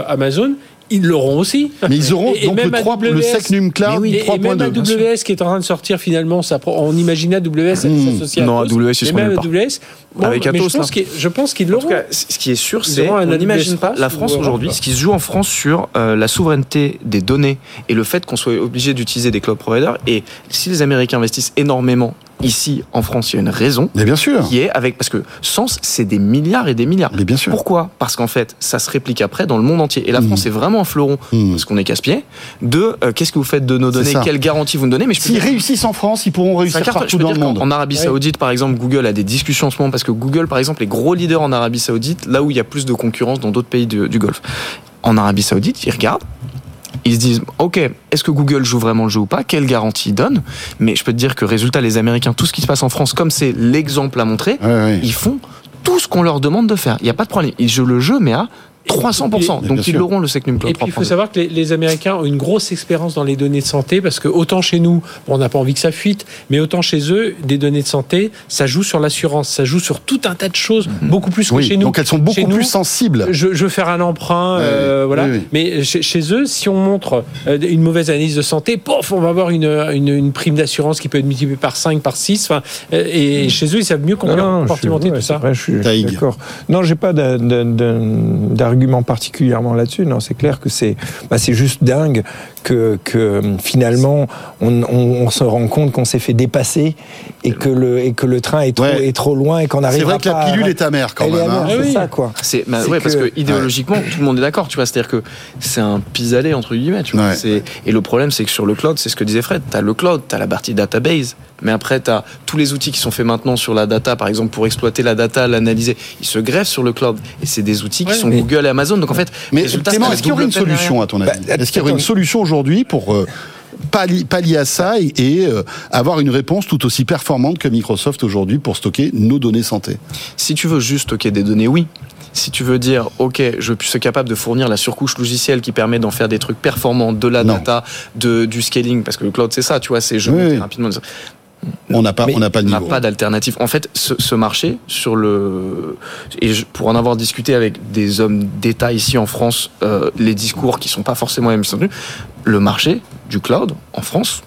Amazon, ils l'auront aussi. Mais ils auront et, donc même le, 3, AWS, le Secnum Cloud oui, 3.2. Et même AWS qui est en train de sortir finalement, ça, on imagine AWS mmh. s'associer Non, AWS, ils sont même AWS. Bon, Avec mais Atos, je pense qu'ils qu'ils l'auront. Ce qui est sûr, c'est on n'imagine pas la France aujourd'hui, ce qui se joue en France sur euh, la souveraineté des données et le fait qu'on soit obligé d'utiliser des cloud providers. Et si les Américains investissent énormément ici en France, il y a une raison. Mais bien sûr. Qui est avec parce que Sens, c'est des milliards et des milliards. Mais bien sûr. Pourquoi? Parce qu'en fait, ça se réplique après dans le monde entier. Et la France mmh. est vraiment un fleuron mmh. parce qu'on est casse-pied. De euh, qu'est-ce que vous faites de nos données? Quelle garantie vous nous donnez? Mais s'ils réussissent en France, ils pourront réussir partout dans le monde. En Arabie Saoudite, par exemple, Google a des discussions en ce moment parce que Google, par exemple, est gros leader en Arabie Saoudite, là où il y a plus de concurrence dans d'autres pays du, du Golfe. En Arabie Saoudite, ils regardent ils se disent ok est-ce que Google joue vraiment le jeu ou pas? Quelle garantie il donne mais je peux te dire que résultat les Américains tout ce qui se passe en France comme c'est l'exemple à montrer ouais, ouais. ils font tout ce qu'on leur demande de faire. Il n'y a pas de problème. Ils jouent le jeu mais à 300%. Donc ils l'auront le Secnum Cloud. Et puis il faut savoir que les, les, Américains ont une grosse expérience dans les données de santé parce que autant chez nous, bon, on n'a pas envie que ça fuite, mais autant chez eux, des données de santé, ça joue sur l'assurance, ça joue sur tout un tas de choses, mmh. beaucoup plus que oui, chez nous. Donc elles sont beaucoup chez plus nous, sensibles. Je, je, veux faire un emprunt, euh, voilà. Oui, mais chez, chez, eux, si on montre euh, une mauvaise analyse de santé, pof, on va avoir une, une, une prime d'assurance qui peut être multipliée par 5, par 6. Enfin, euh, et mmh. chez eux, ils savent mieux compartimenter tout ça. Vrai, je suis, suis d'accord. Non, j'ai pas d'argument particulier là-dessus. Non, c'est clair que c'est bah, c'est juste dingue que, que finalement on, on, on, se rend compte qu'on s'est fait dépasser et que le et que le train est trop ouais. est trop loin et qu'on arrive. C'est vrai que la pilule est amère quand Elle même. Hein. Ah oui. ça quoi. C'est bah, ouais, parce que idéologiquement ouais. tout le monde est d'accord. Tu vois, c'est-à-dire que c'est un pis-aller entre guillemets. Tu vois, ouais. Et le problème c'est que sur le cloud, c'est ce que disait Fred. T'as le cloud, t'as la partie database, mais après t'as tous les outils qui sont faits maintenant sur la data, par exemple pour exploiter la data, l'analyser, ils se greffent sur le cloud et c'est des outils qui sont mais... Google et Amazon. Donc en fait, mais Clément, est-ce qu'il y aurait une solution à ton avis bah, Est-ce qu'il y aurait une solution aujourd'hui pour euh, pallier à ça et, et euh, avoir une réponse tout aussi performante que Microsoft aujourd'hui pour stocker nos données santé Si tu veux juste stocker des données, oui. Si tu veux dire, ok, je suis capable de fournir la surcouche logicielle qui permet d'en faire des trucs performants, de la Non. data, de, du scaling, parce que le cloud c'est ça, tu vois, c'est je oui. rapidement. On n'a pas, Mais on n'a pas de on n'a niveau. pas d'alternative. En fait, ce, ce marché, sur le et je, pour en avoir discuté avec des hommes d'État ici en France, euh, les discours qui sont pas forcément les mêmes, le marché du cloud en France,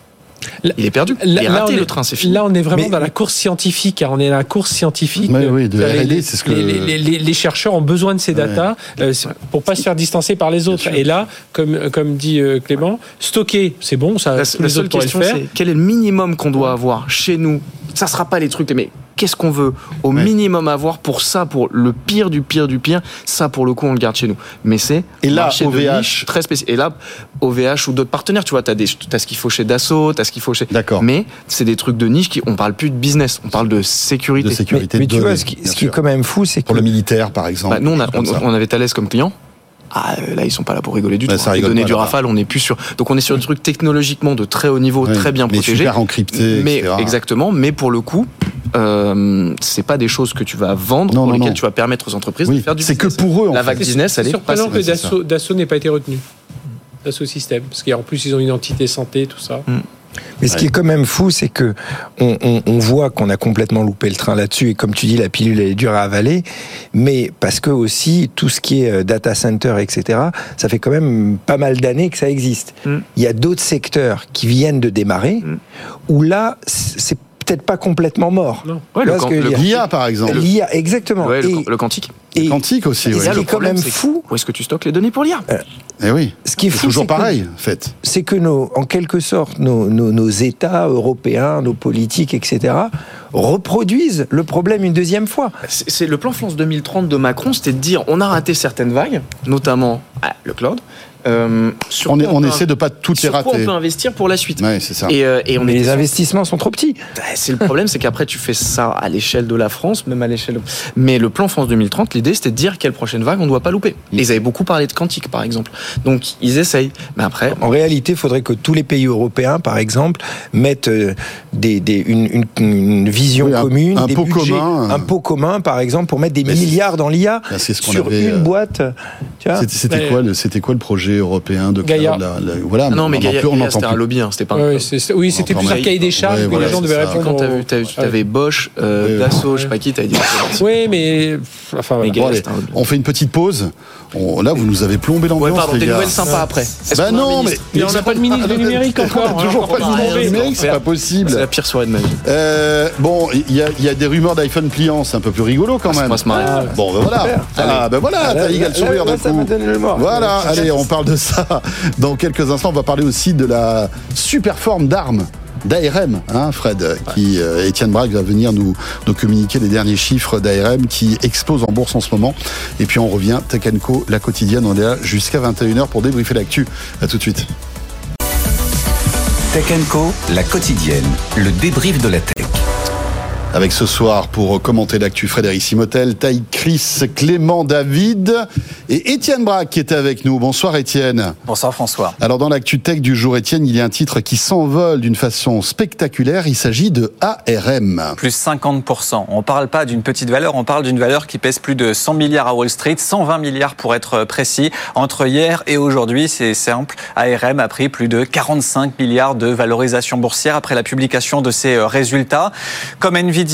Là- il est perdu. Là, il est raté on est- le train, c'est fini. Là, on est vraiment Mais- dans la course scientifique, car on est dans la course scientifique. Ouais, oui, de Euh, R&D, les- c'est ce que- les, les- les- les chercheurs ont besoin de ces datas euh, c'est- pour pas se faire distancer par les autres. Et là, comme, comme dit euh, Clément, stocker, c'est bon, ça, La, tous la les seule autres question, le faire. quel est le minimum qu'on doit avoir chez nous? Ça sera pas les trucs, mais qu'est-ce qu'on veut au Ouais. minimum avoir pour ça, pour le pire du pire du pire Ça, pour le coup, on le garde chez nous. Mais c'est Et là, marché de niche très spécial. Et là, OVH ou d'autres partenaires, tu vois, t'as des, t'as ce qu'il faut chez Dassault, t'as ce qu'il faut chez. D'accord. Mais c'est des trucs de niche qui, on parle plus de business, on parle de sécurité. De sécurité. Mais, mais tu vois, ce qui, bien ce qui est quand même fou, c'est que Pour le militaire, par exemple. Bah, nous, on, a- on avait Thales comme client. Ah, euh, là, ils sont pas là pour rigoler du Bah, tout. ça hein. Les données pas, du. Rafale, on n'est plus sur. Donc, on est sur des trucs technologiquement de très haut niveau, Ouais, très bien mais protégés. super encrypté, mais etc. exactement. Mais pour le coup, euh, c'est pas des choses que tu vas vendre, Non, pour non, lesquelles non. tu vas permettre aux entreprises de faire du c'est que pour eux, en La fait. vague business, elle C'est est pas. surprenant que. Dassault Dassault n'ait pas été retenu. Dassault Systèmes, parce qu'en plus ils ont une entité santé, tout ça. Mais ce qui est quand même fou, c'est que on, on, on voit qu'on a complètement loupé le train là-dessus. Et comme tu dis, la pilule elle est dure à avaler. Mais parce que aussi tout ce qui est euh, data center, etc. Ça fait quand même pas mal d'années que ça existe. Mm. Il y a d'autres secteurs qui viennent de démarrer Mm. où là c'est peut-être pas complètement mort. Non. Ouais, L'IA, par exemple. L'IA, exactement. Ouais, le, et, can- le quantique. et- Quantique aussi, et ce qui est quand même fou, Où est-ce que tu stockes les données pour lire Eh oui. ce qui est fou, toujours que- pareil, en fait. c'est que nos, en quelque sorte, nos, nos, nos États européens, nos politiques, etc., reproduisent le problème une deuxième fois. C'est c'est le plan France 2030 de Macron, c'était de dire on a raté certaines vagues, notamment ah, le cloud. Euh, sur On, est- quoi on peut- essaie de pas toutes les sur quoi rater. on peut investir pour la suite. Ouais, c'est ça. Et, euh, et on Mais les sur- investissements sont trop petits. Bah, C'est le problème, c'est qu'après tu fais ça à l'échelle de la France, même à l'échelle. Mais le plan France 2030, l'idée c'était de dire quelle prochaine vague on ne doit pas louper. Ils avaient beaucoup parlé de quantique, par exemple. Donc ils essayent. Mais après, En réalité, il faudrait que tous les pays européens, par exemple, mettent euh, des, des- une, une- une vision Oui, un- commune, un des pot budgets, commun. un pot commun, par exemple, pour mettre des Mais milliards dans l'IA Ben, c'est ce qu'on sur avait, une boîte. Quoi, c'était quoi le projet européen de cloud, Gaïa. là, là, Voilà, Ah non, mais Gaïa, c'était un lobby, hein, c'était pas un Ouais, oui, c'était plus un cahier des charges Ouais, où voilà, les gens devaient ça. répondre. Quand t'as t'as vu- Ouais. t'avais Bosch, euh. Dassault, je sais pas qui, t'avais dit. Oui, mais enfin voilà. Bon, allez, on fait une petite pause. On- là, vous nous avez plombé Ouais, l'ambiance, pardon, les des gars. nouvelles sympas après. Est-ce Bah non, mais, on n'a pas de ministre du numérique encore, toujours hein, pas de numérique, c'est pas possible. C'est la pire soirée de ma vie. Euh, bon, il y, a- des rumeurs d'iPhone pliant, c'est un peu plus rigolo quand Ah, même. Bon, ben voilà. Ah, ben voilà, t'as égal le sourire d'un coup. Voilà, allez, on parle de ça dans quelques instants. On va parler aussi de la super forme d'armes d'ARM, hein, Fred, qui euh, Étienne Braque va venir nous, nous communiquer les derniers chiffres d'ARM qui explosent en bourse en ce moment. Et puis on revient, Tech Co, la quotidienne, on est là jusqu'à 21h pour débriefer l'actu. À tout de suite. Tech Co, la quotidienne, le débrief de la tech. Avec ce soir, pour commenter l'actu, Frédéric Simotel, Taï Chris, Clément David et Étienne Braque qui était avec nous. Bonsoir Étienne. Bonsoir François. Alors dans l'actu tech du jour, Étienne, il y a un titre qui s'envole d'une façon spectaculaire. Il s'agit de ARM. Plus 50%. On ne parle pas d'une petite valeur, on parle d'une valeur qui pèse plus de 100 milliards à Wall Street, 120 milliards pour être précis. Entre hier et aujourd'hui, c'est simple, ARM a pris plus de 45 milliards de valorisation boursière après la publication de ses résultats. Comme Nvidia,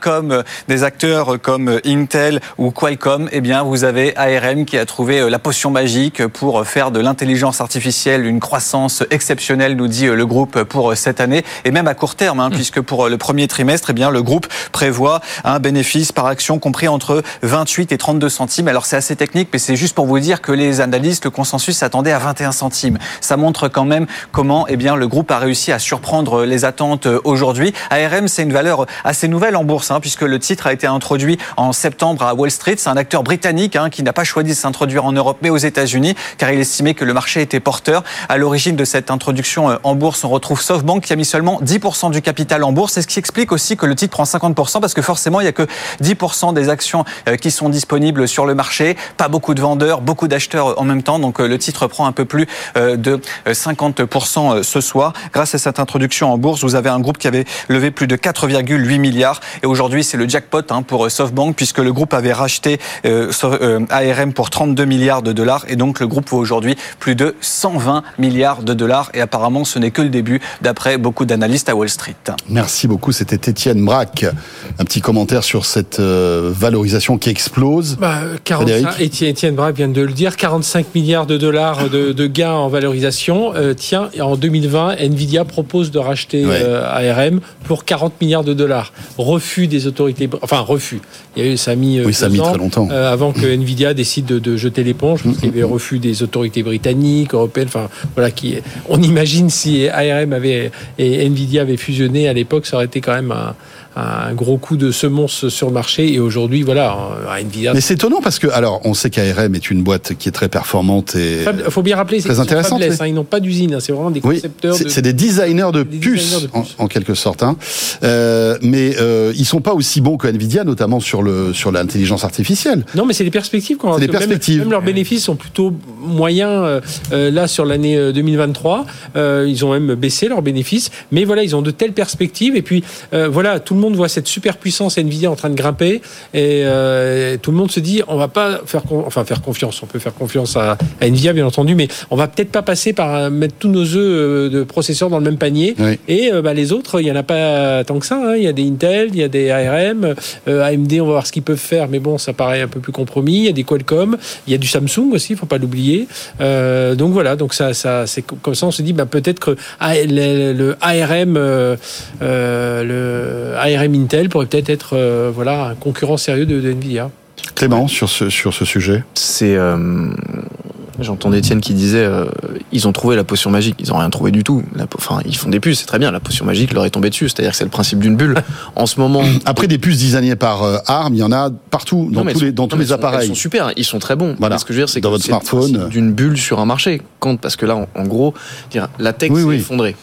comme des acteurs comme Intel ou Qualcomm, eh bien vous avez ARM qui a trouvé la potion magique pour faire de l'intelligence artificielle une croissance exceptionnelle, nous dit le groupe pour cette année et même à court terme, hein, puisque pour le premier trimestre, eh bien le groupe prévoit un bénéfice par action compris entre 28 et 32 centimes. Alors c'est assez technique, mais c'est juste pour vous dire que les analystes, le consensus s'attendait à 21 centimes. Ça montre quand même comment eh bien le groupe a réussi à surprendre les attentes aujourd'hui. ARM, c'est une valeur assez nouvelle en bourse, hein, puisque le titre a été introduit en septembre à Wall Street. C'est un acteur britannique hein, qui n'a pas choisi de s'introduire en Europe, mais aux États-Unis, car il estimait que le marché était porteur. À l'origine de cette introduction euh, en bourse, on retrouve SoftBank qui a mis seulement 10% du capital en bourse. C'est ce qui explique aussi que le titre prend 50%, parce que forcément, il n'y a que 10% des actions euh, qui sont disponibles sur le marché. Pas beaucoup de vendeurs, beaucoup d'acheteurs en même temps. Donc euh, le titre prend un peu plus euh, de 50% ce soir. Grâce à cette introduction en bourse, vous avez un groupe qui avait levé plus de 4,8 milliards. Et aujourd'hui, c'est le jackpot hein, pour SoftBank, puisque le groupe avait racheté euh, euh, ARM pour 32 milliards de dollars. Et donc, le groupe vaut aujourd'hui plus de 120 milliards de dollars. Et apparemment, ce n'est que le début, d'après beaucoup d'analystes à Wall Street. Merci beaucoup. C'était Étienne Braque. Un petit commentaire sur cette euh, valorisation qui explose. Bah, 45, Étienne, Étienne Braque vient de le dire, 45 milliards de dollars de, de gains en valorisation. Euh, tiens, en 2020, Nvidia propose de racheter Ouais. euh, ARM pour 40 milliards de dollars. Refus des autorités, enfin refus. Il y a eu, ça a mis, Oui, ça a deux mis ans, très longtemps. euh, avant que Nvidia décide de, de jeter l'éponge, parce qu'il y avait refus des autorités britanniques, européennes. Enfin, voilà, qui. On imagine si ARM avait et Nvidia avaient fusionné à l'époque, ça aurait été quand même un, un gros coup de semonce sur le marché. Et aujourd'hui, voilà, euh, Nvidia. Mais c'est étonnant parce que, alors, on sait qu'ARM est une boîte qui est très performante et. Il faut bien rappeler, c'est Très oui. hein, ils n'ont pas d'usine, hein, c'est vraiment des Oui, concepteurs. c'est de- c'est des designers de des puces, designers de en, puces. en quelque sorte. Hein. Euh, mais euh, ils sont pas aussi bons que Nvidia, notamment sur le sur l'intelligence artificielle. Non, mais c'est les perspectives. Quand C'est les même- perspectives. Même, leurs bénéfices sont plutôt moyens euh, là sur l'année euh, 2023. Euh, ils ont même baissé leurs bénéfices, mais voilà, ils ont de telles perspectives. Et puis voilà, tout le monde voit cette superpuissance Nvidia en train de grimper et euh, tout le monde se dit on va pas faire enfin faire confiance. On peut faire confiance à, Nvidia bien entendu, mais on va peut-être pas passer par euh, mettre tous nos œufs de processeurs dans le même panier. Et bah, les autres, il y en a pas tant que ça. Hein. Il y a des Intel, il y a des ARM, AMD. On va voir ce qu'ils peuvent faire, mais bon, ça paraît un peu plus compromis. Il y a des Qualcomm, il y a du Samsung aussi, il faut pas l'oublier. donc voilà, donc ça, ça c'est comme ça on se dit bah, peut-être que ah, le, ARM, euh, euh, le ARM Intel pourrait peut-être être, euh, voilà un concurrent sérieux de, Nvidia. Clément sur ce sur ce sujet. C'est J'entendais Étienne qui disait ils ont trouvé la potion magique. Ils n'ont rien trouvé du tout. enfin, ils font des puces, c'est très bien. La potion magique leur est tombée dessus. C'est-à-dire que c'est le principe d'une bulle. En ce moment. Après des puces designées par ARM, il y en a partout dans tous les dans tous les appareils. Ils sont super. Ils sont très bons. Voilà. ce que je veux dire, c'est dans votre smartphone d'une bulle sur un marché. Quand parce que là, en, gros, la tech s'est effondrée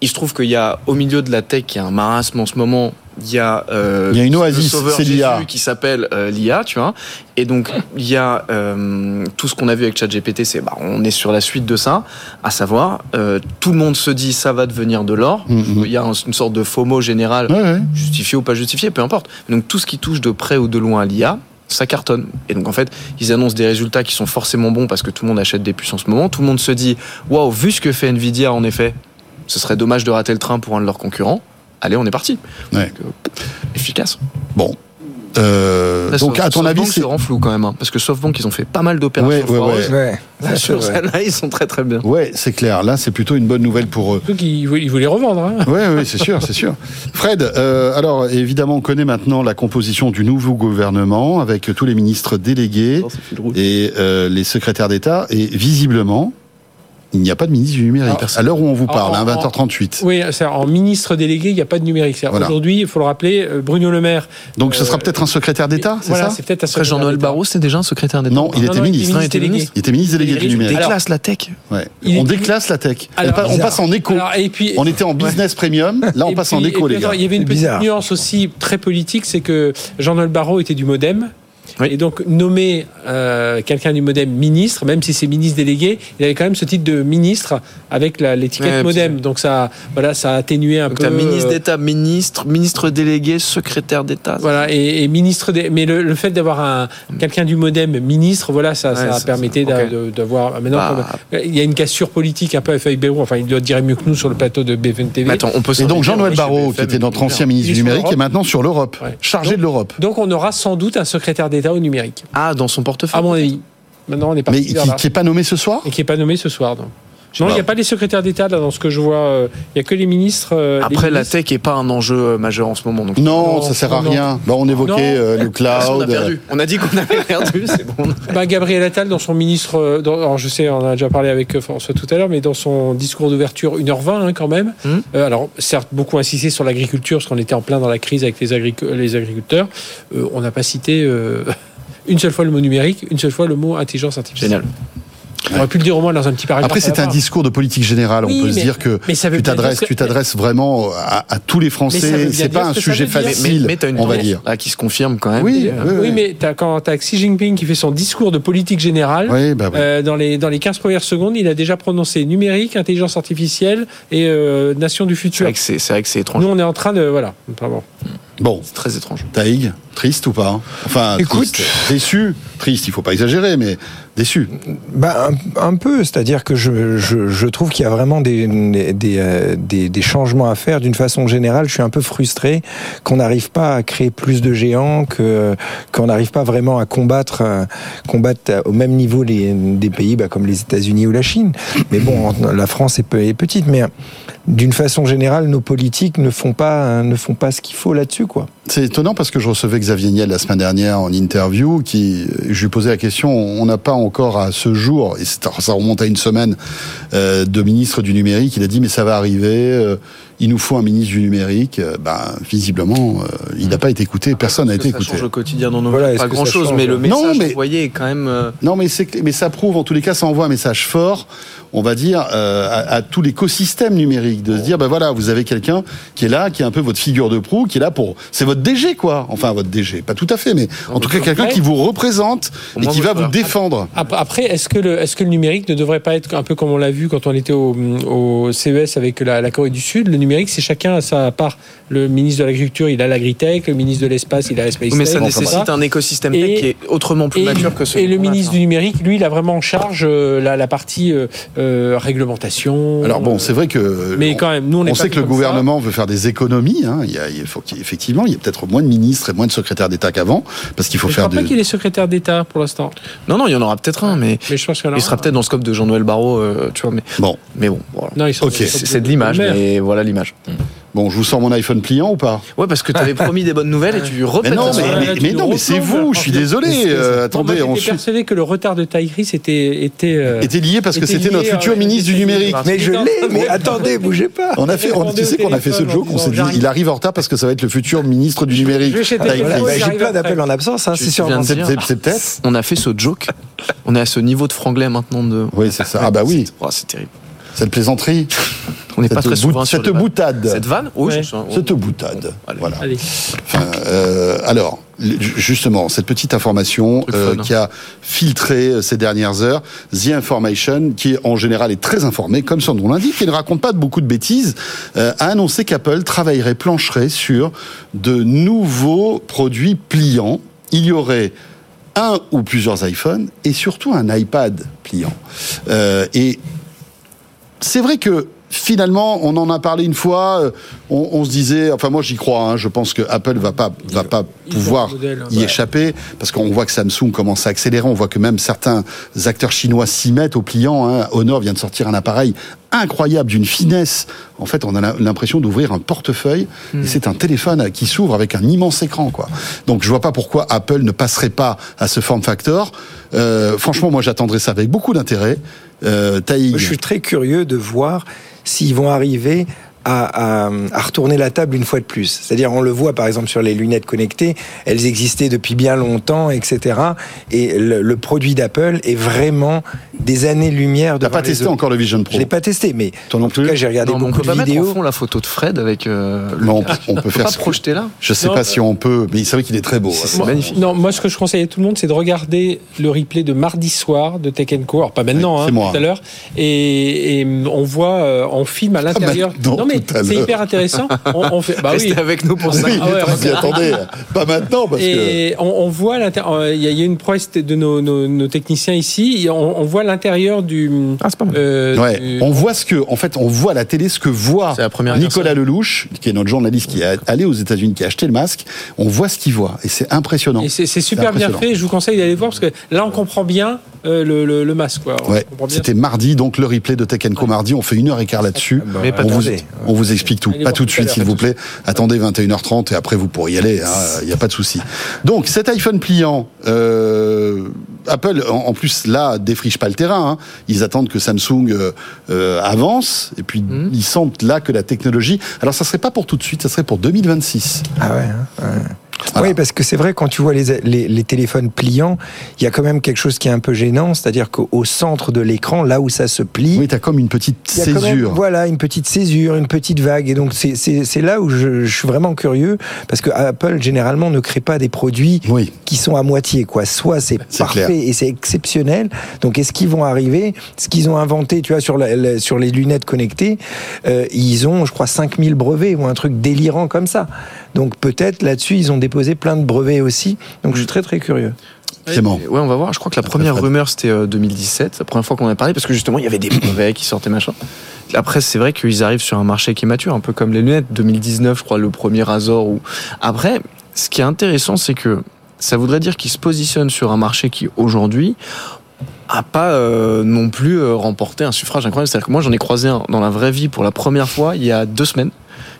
il se trouve qu'il y a au milieu de la tech, il y a un marasme en ce moment. Il y a, euh, il y a une oasis, c'est l'IA qui s'appelle euh, l'IA, tu vois. Et donc il y a euh, tout ce qu'on a vu avec ChatGPT, c'est bah, on est sur la suite de ça, à savoir euh, tout le monde se dit ça va devenir de l'or. Mm-hmm. Il y a une sorte de FOMO général, justifié ou pas justifié, peu importe. Donc tout ce qui touche de près ou de loin à l'IA, ça cartonne. Et donc en fait, ils annoncent des résultats qui sont forcément bons parce que tout le monde achète des puces en ce moment. Tout le monde se dit waouh, vu ce que fait Nvidia en effet, ce serait dommage de rater le train pour un de leurs concurrents. Allez, on est parti. Euh, efficace. Bon. Euh, donc, à ton avis, c'est rend flou quand même, hein, parce que SoftBank, ils ont fait pas mal d'opérations. Ouais, ouais, ouais. Sur là ils sont très très bien. Ouais, c'est clair. Là, c'est plutôt une bonne nouvelle pour eux. Donc, ils voulaient revendre. Hein. Ouais, ouais, c'est sûr, c'est sûr. Fred, euh, alors évidemment, on connaît maintenant la composition du nouveau gouvernement avec tous les ministres délégués oh, et euh, les secrétaires d'État, et visiblement, il n'y a pas de ministre du numérique. à l'heure où on vous parle, à 20h38. Oui, en ministre délégué, il n'y a pas de numérique. Aujourd'hui, il faut le rappeler, euh, Bruno Le Maire. Donc ce sera euh, peut-être un secrétaire d'État, c'est voilà, ça c'est peut-être un secrétaire Jean-Noël Barrot, c'est déjà un secrétaire d'État. Non, il était ministre. Il était ministre, il était ministre délégué du numérique. On déclasse la tech. Ouais. On déclasse la tech. on passe en éco. et puis, on était en business premium, là on passe en éco, les gars. Il y avait une petite nuance aussi très politique, c'est que Jean-Noël Barrot était du Modem. Et donc nommer euh, quelqu'un du modem ministre, même si c'est ministre délégué, il avait quand même ce titre de ministre avec l'étiquette modem. Donc ça, voilà, ça a atténué un donc peu. As ministre euh, d'État, ministre, ministre délégué, secrétaire d'État. Voilà, et, ministre. mais le, fait d'avoir un quelqu'un du modem ministre, voilà, ça, ça a permis d'avoir. Maintenant, bah. il y a une cassure politique un peu à Feuille Enfin, il doit dire mieux que nous sur le plateau de BFM TV. Attends, on peut et donc Jean-Noël Barrot, qui était notre ancien ministre du numérique, est maintenant sur l'Europe, chargé de l'Europe. Donc on aura sans doute un secrétaire d'État au numérique. Ah, dans son portefeuille À mon avis. Maintenant, on est parti Mais qui n'est pas nommé ce soir? Et qui n'est pas nommé ce soir, non. Non, il n'y a pas les secrétaires d'État là dans ce que je vois. Euh, il n'y a que les ministres. Euh, Après, la tech n'est pas un enjeu euh, majeur en ce moment. Donc... Non, ça sert à rien. Bah, on évoquait le cloud. On a perdu. On a dit qu'on avait perdu. C'est bon. Bah, Gabriel Attal, dans son ministre, alors je sais, on a déjà parlé avec François tout à l'heure, mais dans son discours d'ouverture 1h20 hein, quand même. Hmm. alors certes, beaucoup insisté sur l'agriculture parce qu'on était en plein dans la crise avec les, les agriculteurs. on n'a pas cité une seule fois le mot numérique, une seule fois le mot intelligence artificielle. Génial. On aurait pu le dire au moins dans un petit paragraphe. Après, c'est un discours de politique générale. on peut se dire que tu t'adresses, tu t'adresses vraiment à, tous les Français. C'est pas un sujet facile, mais, as une on va dire. qui se confirme quand même. Oui, oui, mais as, quand tu as Xi Jinping qui fait son discours de politique générale, bah euh, dans, les, dans les 15 premières secondes, il a déjà prononcé numérique, intelligence artificielle et euh, nation du futur. C'est vrai que c'est étrange. Nous, on est en train de. Voilà. Pardon. Bon. C'est très étrange. Taïg, triste ou pas? Enfin, Écoute, déçu. Triste, il faut pas exagérer, mais déçu. Bah, un, peu, c'est-à-dire que je, je, je trouve qu'il y a vraiment des, des, euh, des, des, changements à faire. D'une façon générale, je suis un peu frustré qu'on n'arrive pas à créer plus de géants, que qu'on n'arrive pas vraiment à combattre, euh, combattre au même niveau les, des pays bah, comme les États-Unis ou la Chine. Mais bon, la France est, est petite, mais d'une façon générale, nos politiques ne font pas, ne font pas ce qu'il faut là-dessus, C'est étonnant parce que je recevais Xavier Niel la semaine dernière en interview, qui, je lui posais la question, on n'a pas encore à ce jour, et ça remonte à une semaine, euh, de ministre du numérique, il a dit mais ça va arriver, euh, il nous faut un ministre du numérique. Euh, ben, visiblement, euh, il n'a pas été écouté, personne n'a été écouté. Ça change le quotidien dans nos voilà, pas grand chose, mais le message non, mais, envoyé est quand même. Non, mais, mais ça prouve, en tous les cas, ça envoie un message fort on va dire, euh, à, tout l'écosystème numérique, de se dire, ben voilà, vous avez quelqu'un qui est là, qui est un peu votre figure de proue, qui est là pour, c'est votre DG quoi, enfin votre DG, pas tout à fait, mais en tout cas quelqu'un qui vous représente et qui va vous défendre. Après, est-ce que le, est-ce que le numérique ne devrait pas être un peu comme on l'a vu quand on était au, CES avec la, Corée du Sud, le numérique, c'est chacun à sa part. Le ministre de l'Agriculture, il a l'agritech, le ministre de l'Espace, il a l'Espace Mais ça nécessite un écosystème Et- tech qui est autrement plus et, mature que celui et le ministre du numérique, lui, il a vraiment en charge euh, la, la partie euh, euh, réglementation. Alors bon, c'est vrai que Mais on- quand même, nous, on est on pas sait que le ça. gouvernement veut faire des économies. Hein. Il, y a, il faut qu'il- effectivement, il y a peut-être moins de ministres et moins de secrétaires d'État qu'avant, parce qu'il faut Je faire crois pas qu'il est secrétaire d'État pour l'instant. Non, non, il y en aura peut-être un, mais Mais je pense il sera peut-être dans le scope de Jean-Noël Barrot, euh, tu vois. Mais, Bon, mais bon, voilà. Non, Ok. C'est de l'image, mais voilà l'image. Bon, je vous sors mon iPhone pliant ou pas? Ouais, parce que tu avais promis des bonnes nouvelles et tu Mais repètes non, mais, là, mais, mais nous non, mais c'est vous. Je suis désolé. euh, attendez, on j'étais persuadé que le retard de Taïris était était. euh, était lié parce que était c'était notre futur ministre du numérique. Mais je l'ai, mais attendez, bougez pas. On a fait, on, tu sais qu'on a fait ce joke, on s'est dit, il arrive en retard parce que ça va être le futur ministre du numérique. J'ai plein d'appels en absence, hein, c'est sûr. C'est peut-être. On a fait ce joke. On est à ce niveau de franglais maintenant de. Oui, c'est ça. Ah bah oui, Oh, c'est terrible. Cette plaisanterie, On n'est pas cette, très souvent sur cette boutade, Cette vanne Oui, Ouais. je sens- cette boutade. Allez. Voilà. Allez. Enfin, euh, alors, justement, cette petite information euh, fun, hein. qui a filtré euh, ces dernières heures, The Information, qui en général est très informé, comme son nom l'indique, et ne raconte pas de beaucoup de bêtises, euh, a annoncé qu'Apple travaillerait, plancherait sur de nouveaux produits pliants. Il y aurait un ou plusieurs iPhones et surtout un iPad pliant. Euh, et c'est vrai que finalement, on en a parlé une fois. euh, On, on se disait, enfin moi j'y crois. hein, je pense que Apple va pas va pas pouvoir modèle, y ouais. échapper parce qu'on voit que Samsung commence à accélérer. On voit que même certains acteurs chinois s'y mettent au pliant. Hein. Honor vient de sortir un appareil incroyable d'une finesse. En fait, on a l'impression d'ouvrir un portefeuille Hmm. et c'est un téléphone qui s'ouvre avec un immense écran, quoi. Donc, je vois pas pourquoi Apple ne passerait pas à ce form factor. Euh, franchement, moi, j'attendrai ça avec beaucoup d'intérêt. Euh, Je suis très curieux de voir s'ils vont arriver à, retourner la table une fois de plus. C'est-à-dire, on le voit par exemple sur les lunettes connectées, elles existaient depuis bien longtemps, etc. Et le produit d'Apple est vraiment des années-lumière de. t'as pas testé encore le Vision Pro Je l'ai pas testé, mais Toi non en tout plus cas, j'ai regardé Non, mais on beaucoup peut pas de mettre en vidéos. fond la photo de Fred avec. euh, Non, on peut, on peut faire pas ce projeter là Je sais euh, Non, pas si on peut, mais c'est vrai qu'il est très beau. C'est hein. magnifique. Non, moi, ce que je conseille à tout le monde, c'est de regarder le replay de mardi soir de Tech Co. Alors, pas maintenant, Oui, hein, c'est moi. tout à l'heure. Et, et on voit, euh, on filme à l'intérieur. maintenant, Non, mais c'est l'heure. hyper intéressant. On, on fait, bah Restez oui. avec nous pour ça. Oui, Ah ouais, ouais. attendez, pas maintenant parce que. Et on, voit l'intérieur- euh, il y a une prouesse de nos, techniciens ici. On voit l'intérieur du. Ah, c'est pas mal. euh, Ouais, du- on voit ce que, en fait, on voit à la télé ce que voit C'est la première Nicolas Lelouch, qui est notre journaliste qui est allé aux États-Unis, qui a acheté le masque. On voit ce qu'il voit et c'est impressionnant. Et c'est super bien fait. Je vous conseille d'aller voir parce que là, on comprend bien euh, le, le- le masque. Quoi. Ouais, c'était mardi, donc le replay de Tech Co mardi. On fait une heure et quart là-dessus. Mais pas on, vous, attendez. on vous explique tout. Allez Pas tout de suite, s'il vous plaît. Attendez 21h30 et après vous pourrez y aller. Il n'y a pas de souci. Donc cet iPhone pliant, euh, Apple en, en plus là défriche pas le terrain. hein. Ils attendent que Samsung euh, euh, avance et puis Hmm. ils sentent là que la technologie. Alors ça serait pas pour tout de suite, ça serait pour 2026. Ah ouais. hein, ouais. Voilà. Oui, parce que c'est vrai, quand tu vois les, les, les téléphones pliants, il y a quand même quelque chose qui est un peu gênant, c'est-à-dire qu'au centre de l'écran, là où ça se plie, Oui, t'as comme une petite même, césure. voilà, une petite césure, une petite vague. Et donc, c'est- là où je, je suis vraiment curieux, parce que Apple, généralement, ne crée pas des produits Oui. qui sont à moitié, quoi. Soit c'est parfait clair. et c'est exceptionnel. Donc, est-ce qu'ils vont arriver? Ce qu'ils ont inventé, tu vois, sur, la- la- sur les lunettes connectées, euh, ils ont, je crois, 5000 brevets ou un truc délirant comme ça. Donc, peut-être là-dessus, ils ont déposé plein de brevets aussi. Donc, je suis très, très curieux. Clément. Ouais, on va voir. Je crois que la première rumeur, c'était euh, 2017, la première fois qu'on en a parlé, parce que justement, il y avait des brevets qui sortaient, machin. Après, c'est vrai qu'ils arrivent sur un marché qui est mature, un peu comme les lunettes. 2019, je crois, le premier Razor. Ou... Après, ce qui est intéressant, c'est que ça voudrait dire qu'ils se positionnent sur un marché qui, aujourd'hui, a pas euh, non plus euh, remporté un suffrage incroyable. C'est-à-dire que moi, j'en ai croisé un dans la vraie vie pour la première fois il y a deux semaines.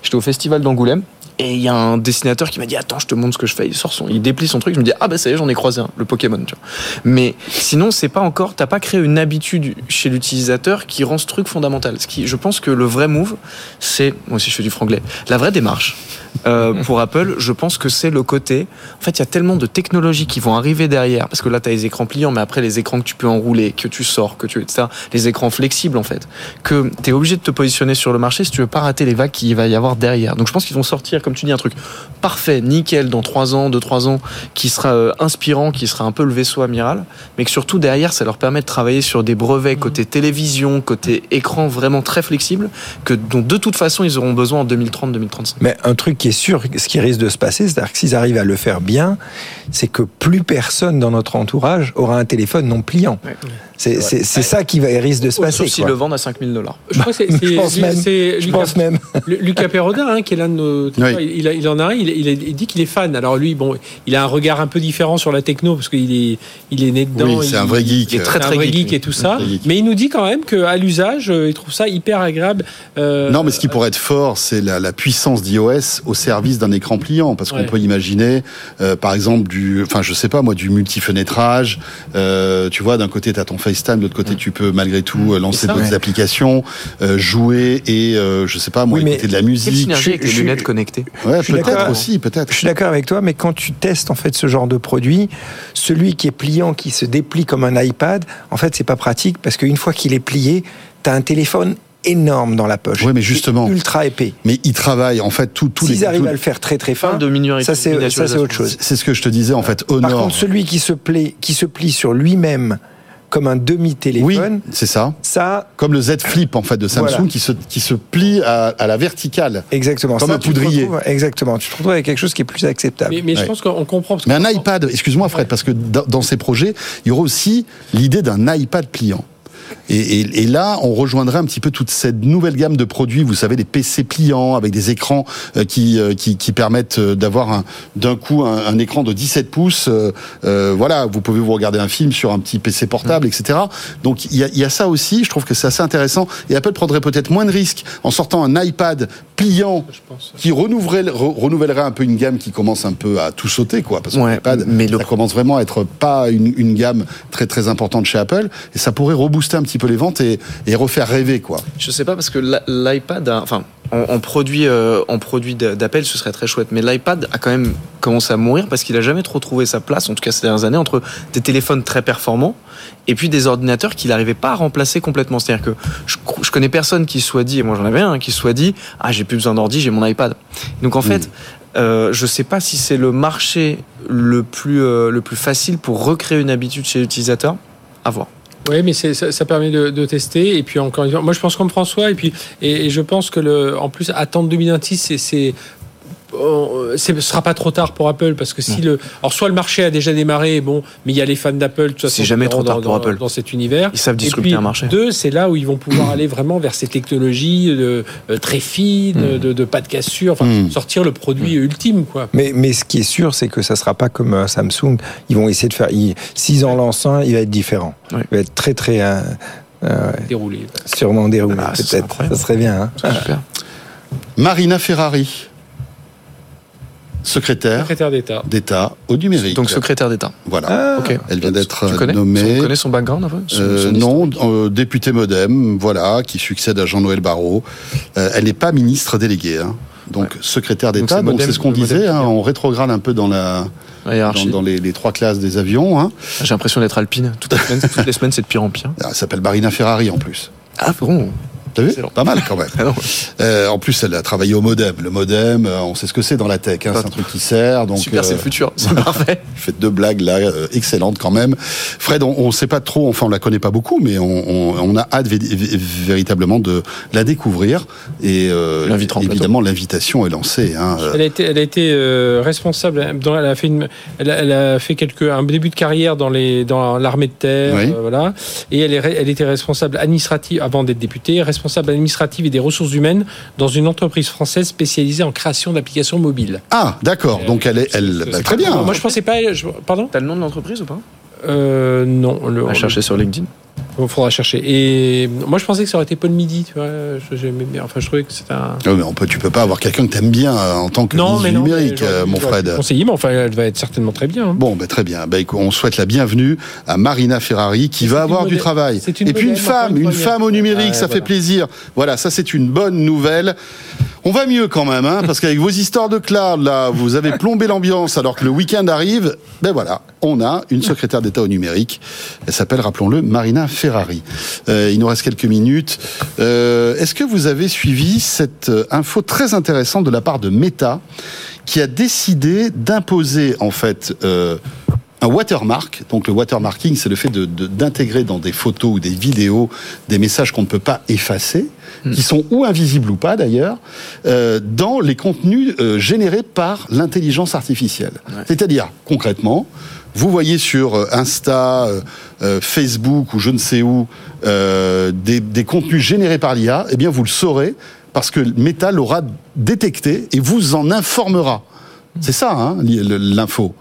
J'étais au festival d'Angoulême. Et il y a un dessinateur qui m'a dit attends je te montre ce que je fais. Il sort son il déplie son truc. Je me dis ah bah ça y est j'en ai croisé un le Pokémon tu vois. Mais sinon c'est pas encore t'as pas créé une habitude chez l'utilisateur qui rend ce truc fondamental. Ce qui je pense que le vrai move c'est moi aussi je fais du franglais la vraie démarche euh, pour Apple je pense que c'est le côté en fait il y a tellement de technologies qui vont arriver derrière parce que là tu as les écrans pliants mais après les écrans que tu peux enrouler que tu sors que tu etc les écrans flexibles en fait que tu es obligé de te positionner sur le marché si tu veux pas rater les vagues qu'il va y avoir derrière donc je pense qu'ils vont sortir comme tu dis, un truc parfait, nickel, dans 3 ans, 2-3 ans, qui sera euh, inspirant, qui sera un peu le vaisseau amiral, mais que surtout derrière, ça leur permet de travailler sur des brevets Mhm. côté télévision, côté écran vraiment très flexibles, que dont de toute façon ils auront besoin en 2030-2035. Mais un truc qui est sûr, ce qui risque de se passer, c'est-à-dire que s'ils arrivent à le faire bien, c'est que plus personne dans notre entourage aura un téléphone non pliant. C'est ça qui va, risque de se passer. Sauf s'ils quoi. le vendent à 5000 dollars. Je crois que c'est- Je pense même. Je Lucas- pense même. Lu- Lucas Perrodin, hein, qui est l'un de nos. Oui. Il, a- il en a un, il, dit qu'il est fan. Alors lui, bon, il a un regard un peu différent sur la techno parce qu'il est, il est né dedans. Oui, c'est un vrai geek. il est très, un très vrai geek, et tout ça. Mais il nous dit quand même qu'à l'usage, euh, il trouve ça hyper agréable. euh, Non, mais ce qui pourrait être fort, c'est la, la puissance d'iOS au service d'un écran pliant, parce qu'on Ouais. peut imaginer, euh, par exemple, du, enfin, je sais pas moi, du multifenêtrage. Euh, tu vois, d'un côté, tu as ton FaceTime, de l'autre côté, tu peux malgré tout lancer d'autres ouais. applications, euh, jouer et, euh, je sais pas moi, Oui, mais écouter de la Quelle musique. synergie avec je les lunettes connectées Ouais, suis peut-être d'accord. aussi, peut-être. Je suis d'accord avec toi, mais quand tu testes en fait ce genre de produit, celui qui est pliant, qui se déplie comme un iPad, en fait, c'est pas pratique parce qu'une fois qu'il est plié, tu as un téléphone énorme dans la poche. Ouais, mais justement. Ultra épais. Mais ils travaillent en fait tout, tous les. S'ils arrivent à le faire très très fin, de ça c'est ça, c'est autre chose. C'est ce que je te disais en fait. Par Honor. contre, celui qui se, plie, qui se plie sur lui-même comme un oui, demi-téléphone, c'est ça. ça, Comme le Z Flip en fait de Samsung Voilà. qui se qui se plie à, à la verticale. exactement. Comme ça, un poudrier. exactement. Tu te retrouves avec quelque chose qui est plus acceptable. Mais, mais je pense qu'on comprend. parce Mais un iPad, excuse-moi Fred, parce que dans, dans ces projets, il y aura aussi l'idée d'un iPad pliant. Et, et- et là, on rejoindrait un petit peu toute cette nouvelle gamme de produits, vous savez, des PC pliants avec des écrans euh, qui, euh, qui, qui permettent euh, d'avoir un- d'un coup un, un écran de 17 pouces. euh, voilà, vous pouvez vous regarder un film sur un petit PC portable, etc. Donc il y a, il y a ça aussi. Je trouve que c'est assez intéressant. Et Apple prendrait peut-être moins de risques en sortant un iPad pliant qui renouvellerait, re- renouvellerait un peu une gamme qui commence un peu à tout sauter, quoi. Parce que Ouais, l'iPad, le- ça commence vraiment à être pas une, une gamme très très importante chez Apple, et ça pourrait rebooster un petit peu les ventes et, et refaire rêver, quoi. Je sais pas parce que l'i- l'iPad, a- enfin, en, en produit, euh, en produit d'a- d'Apple, ce serait très chouette. Mais l'iPad a quand même commencé à mourir parce qu'il a jamais trop trouvé sa place, en tout cas ces dernières années, entre des téléphones très performants et puis des ordinateurs qu'il n'arrivait pas à remplacer complètement. C'est-à-dire que je, je connais personne qui soit dit, et moi j'en avais un, qui se soit dit, ah j'ai plus besoin d'ordi, j'ai mon iPad. Donc en fait, euh, je sais pas si c'est le marché le plus, euh, le plus facile pour recréer une habitude chez l'utilisateur. À voir. Oui, mais ça, ça permet de, tester. Et puis encore une fois, moi je pense comme François. Et puis et, et je pense que le, en plus attendre 2026, c'est euh, ce sera pas trop tard pour Apple parce que si le alors soit le marché a déjà démarré bon mais il y a les fans d'Apple de toute façon, C'est jamais trop tard pour dans, Apple. dans cet univers Ils savent et disrupter puis un marché. deux c'est là où ils vont pouvoir aller vraiment vers ces technologies de, euh, très fines de, de pas de cassure enfin Mm. sortir le produit ultime quoi Mais, mais ce qui est sûr, c'est que ça sera pas comme euh, Samsung. Ils vont essayer de faire. ils- S'ils en lancent un, il va être différent. Il va être très très euh, euh, déroulé sûrement déroulé. Ah, Peut-être. Ça serait bien. hein. Super. Marina Ferrari, secrétaire secrétaire d'État d'État au numérique. Donc secrétaire d'État. Voilà. Ah, Ok. Elle vient d'être Tu connais nommée. Tu connais son background un peu Son- Euh, son non, euh, député MoDem, voilà, qui succède à Jean-Noël Barrot. Euh, elle n'est pas ministre déléguée, hein. donc secrétaire d'État. c'est Donc Modem- c'est ce qu'on disait, hein, on rétrograde un peu dans la dans, hiérarchie. dans les, les trois classes des avions. Hein. J'ai l'impression d'être alpine. Toutes les semaines, toutes les semaines c'est de pire en pire. Elle s'appelle Marina Ferrari en plus. Ah bon T'as vu Excellent. Pas mal quand même. Ah. Euh, en plus, elle a travaillé au modem. Le modem, euh, on sait ce que c'est dans la tech. Hein, c'est un truc qui sert. Donc, Super, c'est euh, le futur. C'est parfait. Faites deux blagues là, euh, excellentes quand même. Fred, on ne sait pas trop, enfin on la connaît pas beaucoup, mais on, on, on a hâte vé- vé- véritablement de la découvrir. Et euh, évidemment, l'invitation est lancée. Hein. Euh, Elle a été, elle a été euh, responsable. Dans, elle a fait une, elle a, elle a fait quelques un début de carrière dans les dans l'armée de terre, Oui. euh, voilà. Et elle est, re- elle était responsable administrative avant d'être députée, responsable administrative et des ressources humaines dans une entreprise française spécialisée en création d'applications mobiles. Ah, d'accord. Donc elle est, elle, bah, très bien. Moi, je pensais pas. je- pardon? T'as le nom de l'entreprise ou pas? Euh, non. Le, On va chercher sur LinkedIn. Il faudra chercher. Et moi, je pensais que ça aurait été Paul Midi. Tu vois. J'aimais bien. Enfin, je trouvais que c'était un. Ouais, mais on peut, tu peux pas avoir quelqu'un que t'aimes bien euh, en tant que Non, mais non. numérique, mais euh, mon Fred. conseiller, mais enfin, elle va être certainement très bien. hein. Bon, ben très bien. Ben, écoute, on souhaite la bienvenue à Marina Ferrari qui va avoir du travail. Et puis une femme, une femme au numérique, ça fait plaisir. Voilà, ça c'est une bonne nouvelle. On va mieux quand même, hein, parce qu'avec vos histoires de cloud, là, vous avez plombé l'ambiance alors que le week-end arrive. Ben voilà, on a une secrétaire d'État au numérique. Elle s'appelle, rappelons-le, Marina Ferrari. Euh, il nous reste quelques minutes. Euh, Est-ce que vous avez suivi cette euh, info très intéressante de la part de Meta, qui a décidé d'imposer en fait euh, un watermark? Donc le watermarking, c'est le fait de- de- d'intégrer dans des photos ou des vidéos des messages qu'on ne peut pas effacer, qui sont ou invisibles ou pas d'ailleurs, euh, dans les contenus euh, générés par l'intelligence artificielle. C'est-à-dire, concrètement, vous voyez sur euh, Insta, euh, euh, Facebook ou je ne sais où euh, des, des contenus générés par l'IA, eh bien vous le saurez parce que Meta l'aura détecté et vous en informera. C'est ça, hein, l'info.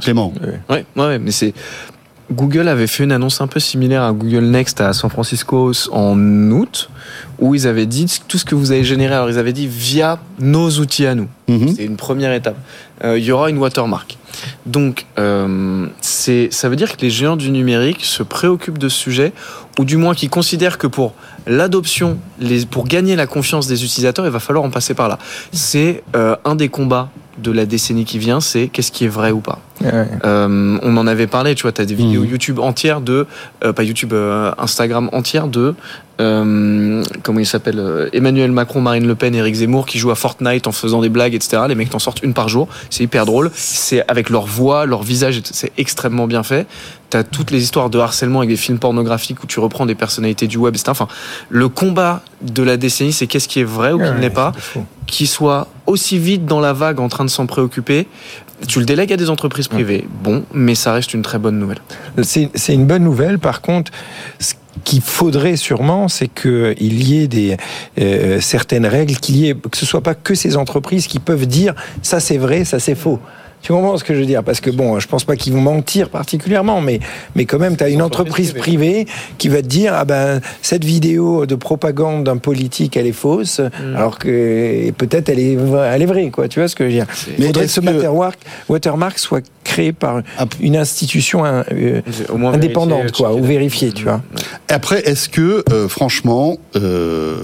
Clément. Ouais, ouais, ouais, mais c'est. Google avait fait une annonce un peu similaire à Google Next à San Francisco en août, où ils avaient dit tout ce que vous avez généré. Alors, ils avaient dit via nos outils à nous. Mhm. C'est une première étape. Euh, il y aura une watermark. Donc, euh, c'est, ça veut dire que les géants du numérique se préoccupent de ce sujet, ou du moins qu'ils considèrent que pour l'adoption, pour gagner la confiance des utilisateurs, il va falloir en passer par là. C'est euh, un des combats de la décennie qui vient, c'est qu'est-ce qui est vrai ou pas. Ouais. Euh, on en avait parlé, tu vois, tu as des vidéos Mhm. YouTube entières de, euh, pas YouTube, euh, Instagram entières de, euh, comment il s'appelle, euh, Emmanuel Macron, Marine Le Pen, Éric Zemmour qui jouent à Fortnite en faisant des blagues, etc. Les mecs t'en sortent une par jour, c'est hyper drôle. C'est avec leur voix, leur visage, c'est extrêmement bien fait. T'as toutes les histoires de harcèlement avec des films pornographiques où tu reprends des personnalités du web, etc. Enfin, le combat de la décennie, c'est qu'est-ce qui est vrai ou qui ne Ouais, l'est pas qui soit aussi vite dans la vague en train de s'en préoccuper. Tu le délègues à des entreprises privées, bon, mais ça reste une très bonne nouvelle. C'est c'est une bonne nouvelle. Par contre, ce qu'il faudrait sûrement, c'est qu'il y ait des euh, certaines règles, qu'il y ait que ce soit pas que ces entreprises qui peuvent dire ça c'est vrai, ça c'est faux. Tu comprends ce que je veux dire? Parce que bon, je pense pas qu'ils vont mentir particulièrement, mais mais quand même, tu as une entreprise privée qui va te dire ah ben cette vidéo de propagande d'un politique elle est fausse, alors que peut-être elle est elle est vraie quoi. Tu vois ce que je veux dire? Mais Il faudrait que ce que- watermark, watermark soit créé par Ah. une institution euh, Au moins indépendante vérifier, quoi, ou vérifiée, tu vois. Après, est-ce que, euh, franchement, euh,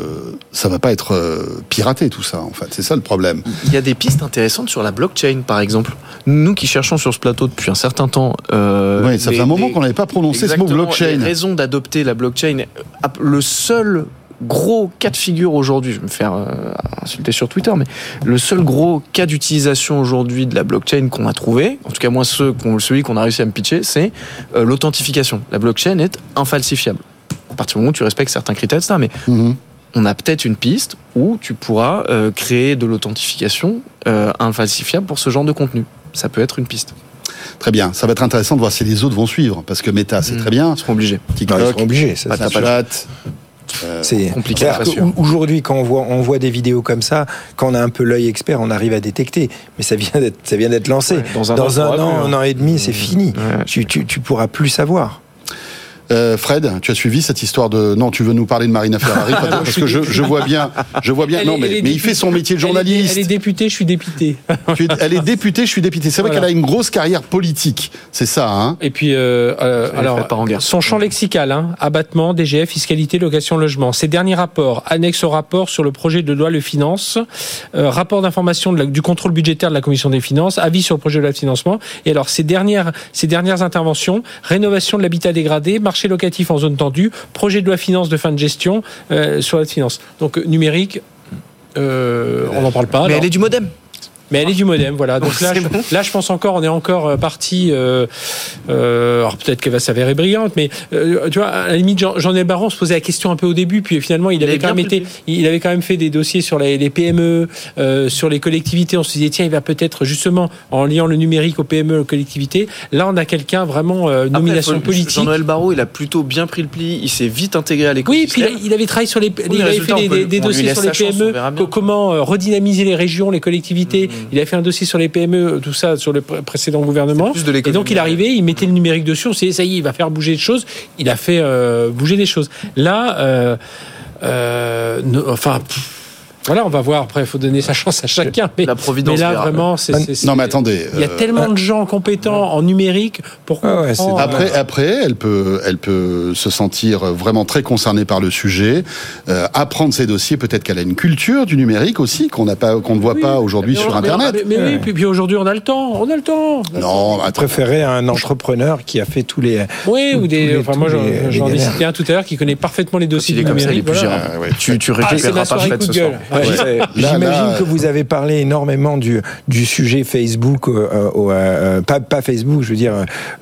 ça va pas être euh, piraté tout ça, en fait? C'est ça le problème. Il y a des pistes intéressantes sur la blockchain, par exemple. Nous qui cherchons sur ce plateau depuis un certain temps. euh, ouais, ça les- fait un moment qu'on n'avait pas prononcé ce mot blockchain. Les raisons d'adopter la blockchain. Le seul gros cas de figure aujourd'hui, je vais me faire euh, insulter sur Twitter, mais le seul gros cas d'utilisation aujourd'hui de la blockchain qu'on a trouvé, en tout cas moi ceux celui qu'on a réussi à me pitcher, c'est euh, l'authentification. La blockchain est infalsifiable. À partir du moment où tu respectes certains critères, etc. Mais Mhm. On a peut-être une piste où tu pourras euh, créer de l'authentification euh, infalsifiable pour ce genre de contenu. Ça peut être une piste. Très bien. Ça va être intéressant de voir si les autres vont suivre, parce que Meta, c'est Mhm. très bien. Ils seront obligés. Non, ils TikTok, seront obligés. ça, Pas c'est. C'est compliqué. Aujourd'hui, quand on voit, on voit des vidéos comme ça, quand on a un peu l'œil expert, on arrive à détecter. Mais ça vient d'être, ça vient d'être lancé. Ouais, dans un an, Dans un an, hein. un an et demi, c'est Mmh. fini. Ouais. Tu, tu, tu pourras plus savoir. Euh, Fred, tu as suivi cette histoire de non, tu veux nous parler de Marina Ferrari parce que je, je vois bien, je vois bien. Elle non, est- mais, mais il fait son métier de Elle est- journaliste. Elle est députée, je suis dépité. Elle est députée, je suis dépité. C'est vrai Voilà. qu'elle a une grosse carrière politique. C'est ça, hein Et puis, euh, euh, alors, son champ lexical, hein, abattement, DGF, fiscalité, location, logement. Ces derniers rapports, annexes au rapport sur le projet de loi Le Finance, euh, rapport d'information du contrôle budgétaire de la Commission des finances, avis sur le projet de loi de financement. Et alors, ces dernières, ces dernières interventions, rénovation de l'habitat dégradé, marché locatif en zone tendue, projet de loi finance de fin de gestion euh, sur la finance. Donc, numérique, euh, on n'en parle pas. Mais alors. elle est du modem. Mais elle est du modem, voilà. Donc là, je, là, je pense encore, on est encore euh, parti. Euh, euh, alors peut-être qu'elle va s'avérer brillante, mais euh, tu vois, à la limite, Jean, Jean Barron se posait la question un peu au début, puis finalement, il, Il avait quand même été, il avait quand même fait des dossiers sur les, les PME, euh, sur les collectivités. On se disait tiens, il va peut-être justement en liant le numérique aux PME, aux collectivités. Là, on a quelqu'un vraiment euh, nomination Après, politique. Jean-Noël Barrot, il a plutôt bien pris le pli. Il s'est vite intégré à Oui, l'écosystème. puis il, a- il avait travaillé sur les, il les avait fait des, dossiers sur les chance, PME, co- comment redynamiser les régions, les collectivités. Il a fait un dossier sur les PME, tout ça sur le pré- précédent gouvernement. plus de Et donc il arrivait, il mettait le numérique dessus, on s'est dit ça y est, il va faire bouger des choses. Il a fait euh, bouger des choses. Là, euh, euh, ne- enfin. pff, Voilà, on va voir. Après, il faut donner sa chance à chacun. Mais, La Providence mais là, vraiment, c'est. c'est- Non, mais attendez. Il y a euh, tellement de gens compétents en numérique pour Ah ouais, Après, euh, après, elle peut, elle peut se sentir vraiment très concernée par le sujet, euh, apprendre ses dossiers. Peut-être qu'elle a une culture du numérique aussi qu'on n'a pas, qu'on ne voit oui, pas aujourd'hui sur mais- Internet. Mais, mais oui, puis, puis aujourd'hui, on a le temps. On a le temps. Non, attends. préférais un entrepreneur qui a fait tous les. Oui, tous- ou des. enfin, moi, j'en ai cité un tout à l'heure qui connaît parfaitement les dossiers il est du comme ça, il est numérique. plus voilà. gérable. Ah, ouais. Tu, Ah, récupéreras pas Ouais, J'imagine que vous avez parlé énormément du, du sujet Facebook, euh, euh, au, euh, pas, pas Facebook, je veux dire,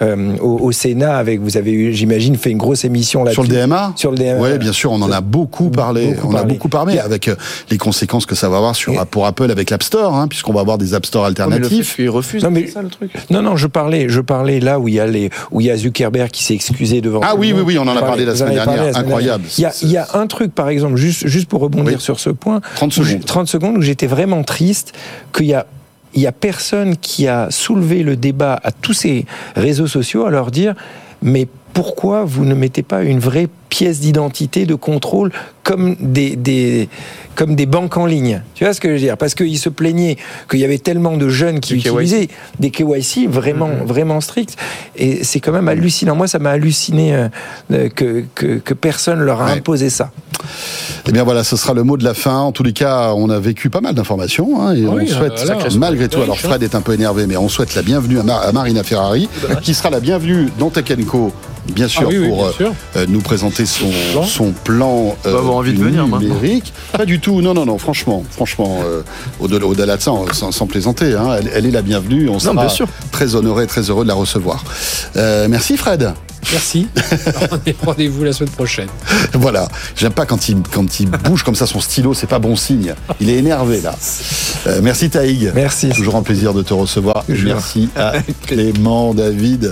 euh, au, au Sénat, avec, vous avez eu, j'imagine, fait une grosse émission là Sur le DMA Sur le DMA. Oui, bien sûr, on en a beaucoup parlé. Beaucoup on a parlé. beaucoup parlé a- avec euh, les conséquences que ça va avoir sur, pour Apple avec l'App Store, hein, puisqu'on va avoir des App Store Oh, alternatifs. qu'il refuse, Non, mais- c'est ça le truc. Non, non, je parlais, je parlais là où il y a les, où il y a Zuckerberg qui s'est excusé devant. Ah oui, monde. oui, oui, on en a parlé la semaine dernière. Incroyable. Il y a, il y a un truc, par exemple, juste, juste pour rebondir Oui. sur ce point. 30 où j'ai- secondes. 30 secondes où j'étais vraiment triste qu'il y a il y a personne qui a soulevé le débat à tous ces réseaux sociaux à leur dire mais pourquoi vous ne mettez pas une vraie pièce d'identité de contrôle comme des, des comme des banques en ligne tu vois ce que je veux dire? Parce qu'ils se plaignaient qu'il y avait tellement de jeunes qui KYC. utilisaient des KYC vraiment vraiment stricts et c'est quand même hallucinant moi ça m'a halluciné euh, euh, que, que que personne leur a Ouais. imposé ça Eh bien voilà, ce sera le mot de la fin. En tous les cas, on a vécu pas mal d'informations hein, et on souhaite, euh, là, malgré tout, alors je- Fred est un peu énervé, mais on souhaite la bienvenue à, Mar- à Marina Ferrari, qui sera la bienvenue dans Tech Co, bien sûr, Ah oui, oui, pour bien euh, sûr. euh, nous présenter son, Plan. son plan envie de venir, maintenant. numérique. Pas du tout, non, non, non, franchement, franchement, euh, au-delà de ça, sans, sans plaisanter, hein, elle, elle est la bienvenue, on sera bien sûr. très honoré, très heureux de la recevoir. Euh, merci Fred. Merci. Rendez-vous la semaine prochaine. Voilà, j'aime pas quand il, quand il bouge comme ça son stylo, c'est pas bon signe. Il est énervé là. Euh, merci Taïg. merci Toujours un plaisir de te recevoir. Toujours. Merci à Clément, David.